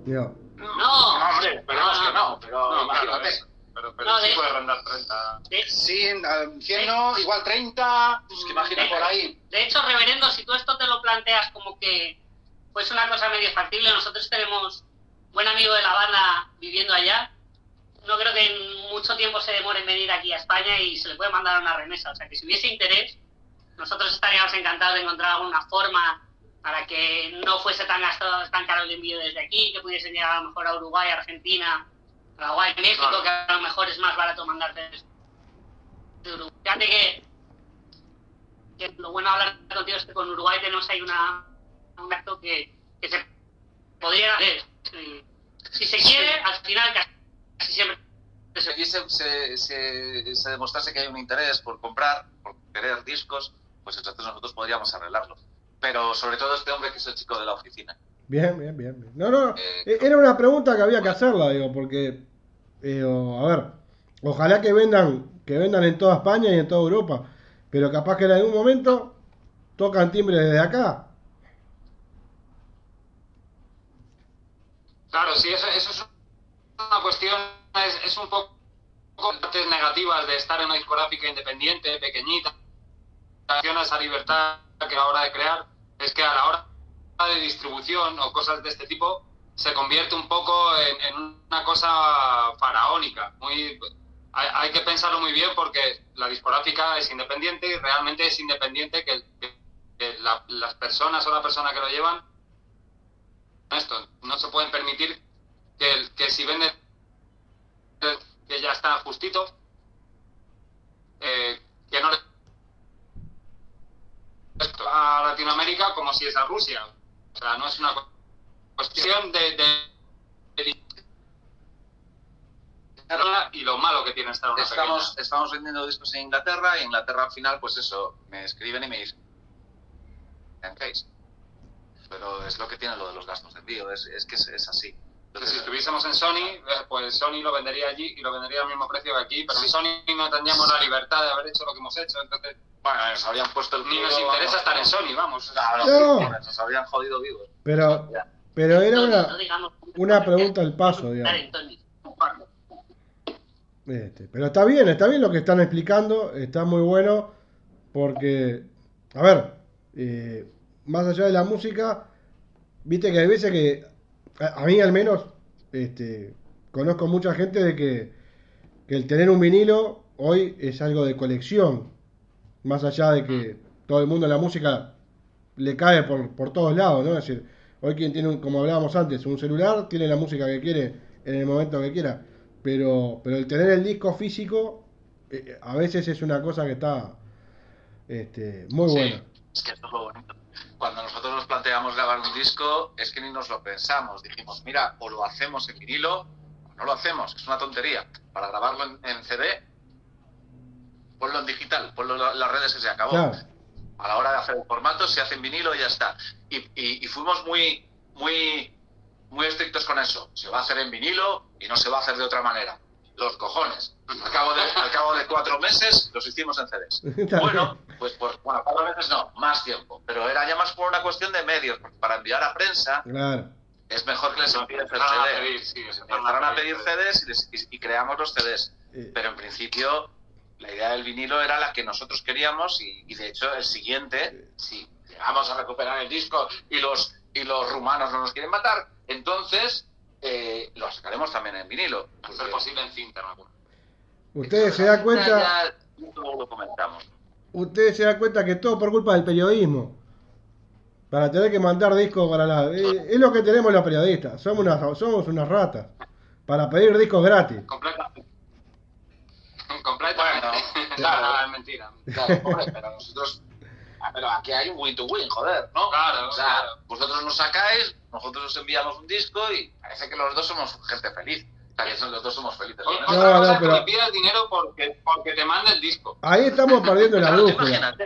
[SPEAKER 4] No,
[SPEAKER 2] No, hombre, que no, pero
[SPEAKER 5] No, claro,
[SPEAKER 2] imagínate.
[SPEAKER 5] Pero, pero
[SPEAKER 4] No,
[SPEAKER 5] sí
[SPEAKER 4] de-
[SPEAKER 5] puede rondar 30.
[SPEAKER 4] de,
[SPEAKER 6] Sí, eh, 100 no, igual 30.
[SPEAKER 2] Pues que imagina por ahí.
[SPEAKER 4] de hecho, reverendo, si tú esto te lo planteas como que pues una cosa medio factible, nosotros tenemos buen amigo de la banda viviendo allá. No creo que en mucho tiempo se demore en venir aquí a España y se le puede mandar una remesa. O sea, que si hubiese interés, nosotros estaríamos encantados de encontrar alguna forma para que no fuese tan gastado, tan caro el envío desde aquí, que pudiesen llegar a lo mejor a Uruguay, Argentina, Paraguay, México,
[SPEAKER 5] Claro.
[SPEAKER 4] que a lo mejor es más barato mandarte de Uruguay. Fíjate que, que lo bueno de hablar contigo es que con Uruguay tenemos ahí una, un acto que, que se podría hacer. Si- se quiere, al final casi siempre
[SPEAKER 2] Si aquí se, se, se, se demostrase que hay un interés por comprar, por querer discos, pues entonces nosotros podríamos arreglarlo. Pero sobre todo este hombre que es el chico de la oficina.
[SPEAKER 3] bien, bien, bien. bien. No, no,
[SPEAKER 2] Eh,
[SPEAKER 3] eh, era una pregunta que había que hacerla, digo, porque, digo, a ver, ojalá que vendan, que vendan en toda España y en toda Europa, pero capaz que en algún momento tocan timbre desde acá.
[SPEAKER 5] Claro, sí, eso, eso es una cuestión, es, un poco partes negativas de estar en una discográfica independiente, pequeñita, a esa libertad que a la hora de crear, es que a la hora de distribución o cosas de este tipo se convierte un poco en, una cosa faraónica. Muy, hay, hay que pensarlo muy bien porque la discográfica es independiente y realmente es independiente que, que- que la- las personas o la persona que lo llevan esto. No se pueden permitir que, el- que si vende que ya está justito, eh, que no le a Latinoamérica como si es a Rusia. O sea, no es una cu- cuestión de, de- de- y lo malo que tiene estar una
[SPEAKER 2] Estamos,
[SPEAKER 5] pequeña.
[SPEAKER 2] estamos vendiendo discos en Inglaterra y Inglaterra al final, pues eso, me escriben y me dicen, "En case". Pero es lo que tiene lo de los gastos de envío, es, es que es, es así.
[SPEAKER 5] Entonces, si estuviésemos en Sony, eh, pues Sony lo vendería allí y lo vendería al mismo precio que aquí, pero en Sony no tendríamos la libertad de haber hecho lo que hemos hecho, entonces
[SPEAKER 2] Bueno, nos habrían puesto el
[SPEAKER 5] ni nos interesa
[SPEAKER 2] vamos,
[SPEAKER 5] estar en. Sony, vamos.
[SPEAKER 2] Claro,
[SPEAKER 3] No.
[SPEAKER 2] nos habrían jodido vivos.
[SPEAKER 3] Pero, pero era una, una pregunta al paso, digamos. Este, pero está bien, está bien lo que están explicando, está muy bueno, porque, a ver, eh, más allá de la música, viste que hay veces que a, a mí al menos, este, conozco mucha gente de que, que el tener un vinilo hoy es algo de colección. Más allá de que todo el mundo la música le cae por, por todos lados, ¿no? Es decir, hoy quien tiene, un, como hablábamos antes, un celular, tiene la música que quiere en el momento que quiera. Pero, pero el tener el disco físico, eh, a veces es una cosa que está este, muy
[SPEAKER 2] Sí,
[SPEAKER 3] buena.
[SPEAKER 2] es que esto es lo bonito. Cuando nosotros nos planteamos grabar un disco, es que ni nos lo pensamos. Dijimos, mira, o lo hacemos en vinilo, o no lo hacemos. Es una tontería. Para grabarlo en, en CD, ponlo en digital, ponlo en las redes y se acabó.
[SPEAKER 3] Claro.
[SPEAKER 2] A la hora de hacer el formato, se hace en vinilo y ya está. Y, y- y fuimos muy, muy, muy estrictos con eso. Se va a hacer en vinilo y no se va a hacer de otra manera. Los cojones. Al cabo de, al cabo de cuatro meses los hicimos en CDs. Bueno, pues por, bueno, cuatro veces no, más tiempo. Pero era ya más por una cuestión de medios. porque Para enviar a prensa
[SPEAKER 3] Claro.
[SPEAKER 2] es mejor que les envíes el
[SPEAKER 5] a
[SPEAKER 2] CD.
[SPEAKER 5] pedir, sí, empezaron
[SPEAKER 2] a pedir CDs y, les- y- y creamos los CDs.
[SPEAKER 3] Eh,
[SPEAKER 2] Pero en principio la idea del vinilo era la que nosotros queríamos y, y de hecho el siguiente, si llegamos a recuperar el disco y los, y los rumanos no nos quieren matar, entonces eh, lo sacaremos también en vinilo.
[SPEAKER 5] A ser posible en cinta, acuerdo.
[SPEAKER 3] Ustedes se dan cuenta,
[SPEAKER 2] Ya, ya lo comentamos.
[SPEAKER 3] Ustedes se dan cuenta que todo por culpa del periodismo. Para tener que mandar discos para la... eh, es lo que tenemos los periodistas. Somos unas, somos unas ratas. Para pedir discos gratis.
[SPEAKER 5] Completamente. Completamente.
[SPEAKER 2] Bueno,
[SPEAKER 5] claro,
[SPEAKER 2] claro.
[SPEAKER 5] es mentira.
[SPEAKER 2] Claro, pobre, pero nosotros. ah, Pero aquí hay un win to win, joder, ¿no?
[SPEAKER 5] Claro,
[SPEAKER 2] O sea,
[SPEAKER 5] claro.
[SPEAKER 2] vosotros nos sacáis, nosotros os enviamos un disco y parece que los dos somos gente feliz. O sea, que son- los dos somos felices. ¿no?
[SPEAKER 3] No,
[SPEAKER 5] cosa
[SPEAKER 3] no,
[SPEAKER 5] es
[SPEAKER 3] pero-
[SPEAKER 5] que te pidas dinero porque, porque te manda el disco.
[SPEAKER 3] Ahí estamos perdiendo la
[SPEAKER 2] Claro,
[SPEAKER 3] brújula.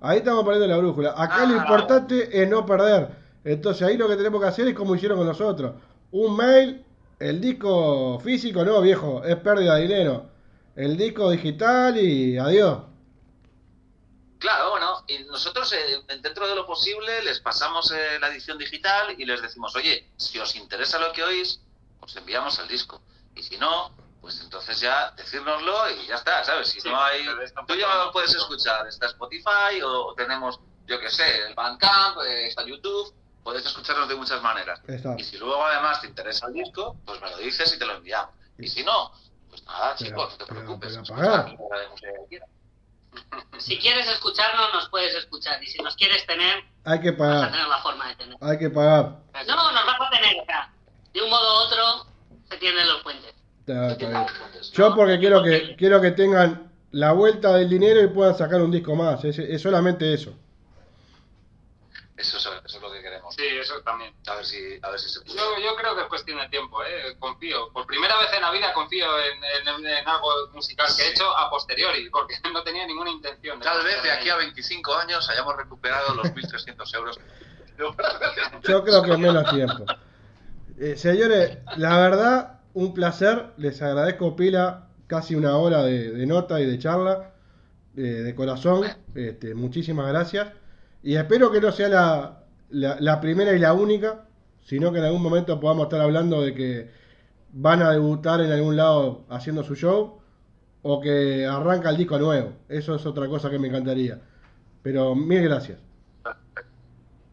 [SPEAKER 3] Ahí estamos perdiendo la brújula. Acá
[SPEAKER 2] Ah.
[SPEAKER 3] lo importante es no perder. Entonces ahí lo que tenemos que hacer es como hicieron con nosotros. Un mail, el disco físico, no viejo, es pérdida de dinero. El disco digital y adiós.
[SPEAKER 2] Claro, bueno, y nosotros eh, dentro de lo posible les pasamos eh, la edición digital y les decimos, oye, si os interesa lo que oís, os enviamos el disco. Y si no, pues entonces ya decírnoslo y ya está, ¿sabes? Si
[SPEAKER 5] Sí,
[SPEAKER 2] no hay... Tú ya lo puedes escuchar, está Spotify o tenemos, yo qué sé, el Bandcamp, eh, está YouTube, puedes escucharlos de muchas maneras.
[SPEAKER 3] Está.
[SPEAKER 2] Y si luego además te interesa el disco, pues me lo dices y te lo enviamos. Y si no, pues nada,
[SPEAKER 3] Pero-
[SPEAKER 2] chicos, no te
[SPEAKER 3] pero-
[SPEAKER 2] preocupes.
[SPEAKER 3] pagar.
[SPEAKER 4] Si quieres escucharnos, nos puedes escuchar. Y si nos quieres tener,
[SPEAKER 3] Hay que
[SPEAKER 4] vas a
[SPEAKER 3] pagar.
[SPEAKER 4] tener la forma de tener.
[SPEAKER 3] Hay que pagar.
[SPEAKER 4] No, nos vas a tener. O sea, de un modo u otro, se tienden los puentes.
[SPEAKER 3] Está- está bien. Yo porque quiero que quiero que tengan la vuelta del dinero y puedan sacar un disco más. Es, es solamente eso.
[SPEAKER 2] Eso, es- eso es lo que queremos.
[SPEAKER 5] Sí, eso también.
[SPEAKER 2] A ver si, a ver si se puede.
[SPEAKER 5] Yo, yo creo que es cuestión de tiempo, ¿eh? confío. Por primera vez en la vida confío en, en- en algo musical que he hecho a posteriori, porque no tenía ninguna intención.
[SPEAKER 2] Tal vez de aquí a 25 años hayamos recuperado los 1.300 euros.
[SPEAKER 3] Yo creo que menos tiempo. Eh, señores, la verdad, un placer. Les agradezco pila casi una hora de, nota y de charla. eh, de corazón. Este, muchísimas gracias. Y espero que no sea la, la, la primera y la única, sino que en algún momento podamos estar hablando de que van a debutar en algún lado haciendo su show o que arranca el disco nuevo. Eso es otra cosa que me encantaría. Pero mil gracias.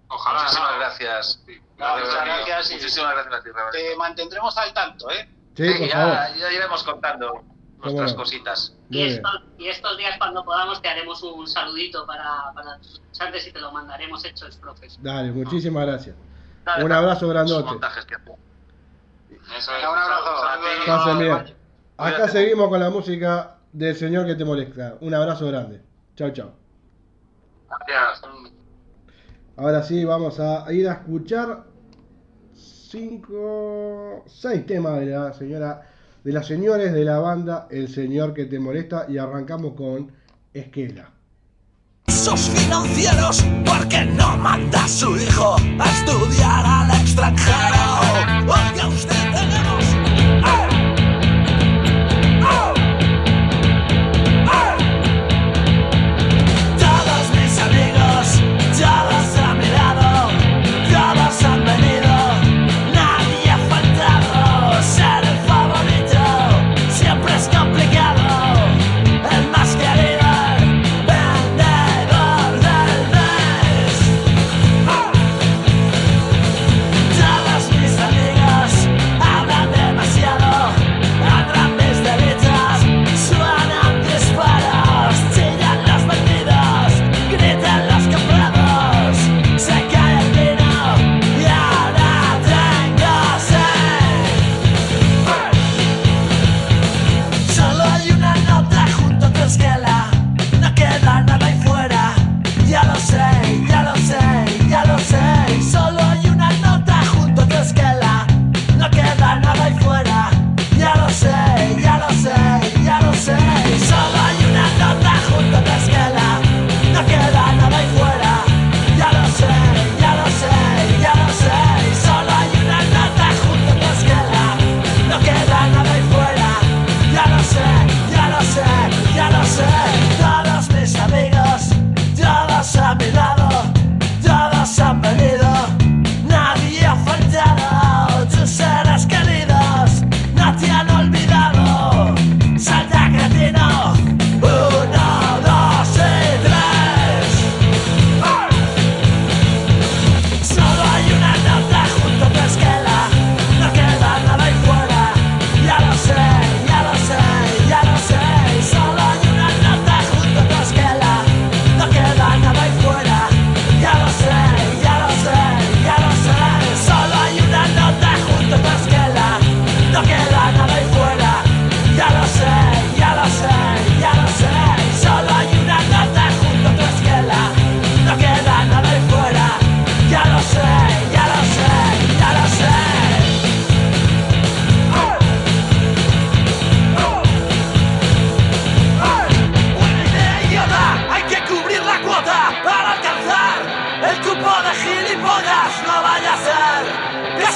[SPEAKER 5] Ojalá.
[SPEAKER 2] Muchísimas gracias.
[SPEAKER 6] No, muchas gracias y-
[SPEAKER 2] Muchísimas gracias a ti, Roberto.
[SPEAKER 6] Te mantendremos al tanto, ¿eh?
[SPEAKER 3] Sí,
[SPEAKER 2] Sí,
[SPEAKER 3] por
[SPEAKER 2] ya,
[SPEAKER 3] favor.
[SPEAKER 2] ya iremos contando nuestras cositas.
[SPEAKER 4] Y estos, y estos días, cuando podamos, te haremos un saludito para, para tus escuchantes y te lo mandaremos hecho exprofes.
[SPEAKER 3] Dale, muchísimas gracias.
[SPEAKER 2] Dale,
[SPEAKER 3] Un
[SPEAKER 2] dale,
[SPEAKER 3] abrazo grandote.
[SPEAKER 5] Eso
[SPEAKER 6] Venga, un abrazo.
[SPEAKER 3] bien. Acá seguimos con la música del señor que te molesta. Un abrazo grande. Chao, chao.
[SPEAKER 5] Gracias.
[SPEAKER 3] Ahora sí, vamos a ir a escuchar cinco, seis temas de la señora, de las señores de la banda El Señor que te molesta y arrancamos con Esquela.
[SPEAKER 7] Sus financieros, porque no manda a su hijo a estudiar al extranjero. Oiga usted, tenemos.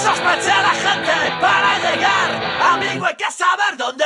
[SPEAKER 7] sospeché a la gente para llegar. Amigo, hay que saber dónde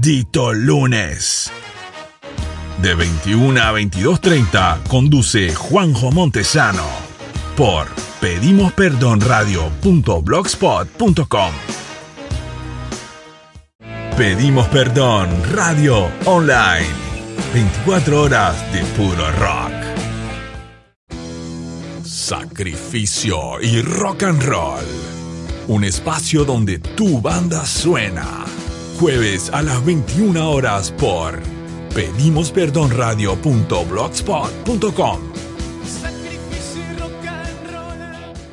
[SPEAKER 1] Maldito lunes. De 21 a 22.30 conduce Juanjo Montesano por pedimosperdonradio.blogspot.com. Pedimos Perdón Radio Online. 24 horas de puro rock. Sacrificio y rock and roll. Un espacio donde tu banda suena. Jueves a las 21 horas por pedimosperdonradio.blogspot.com.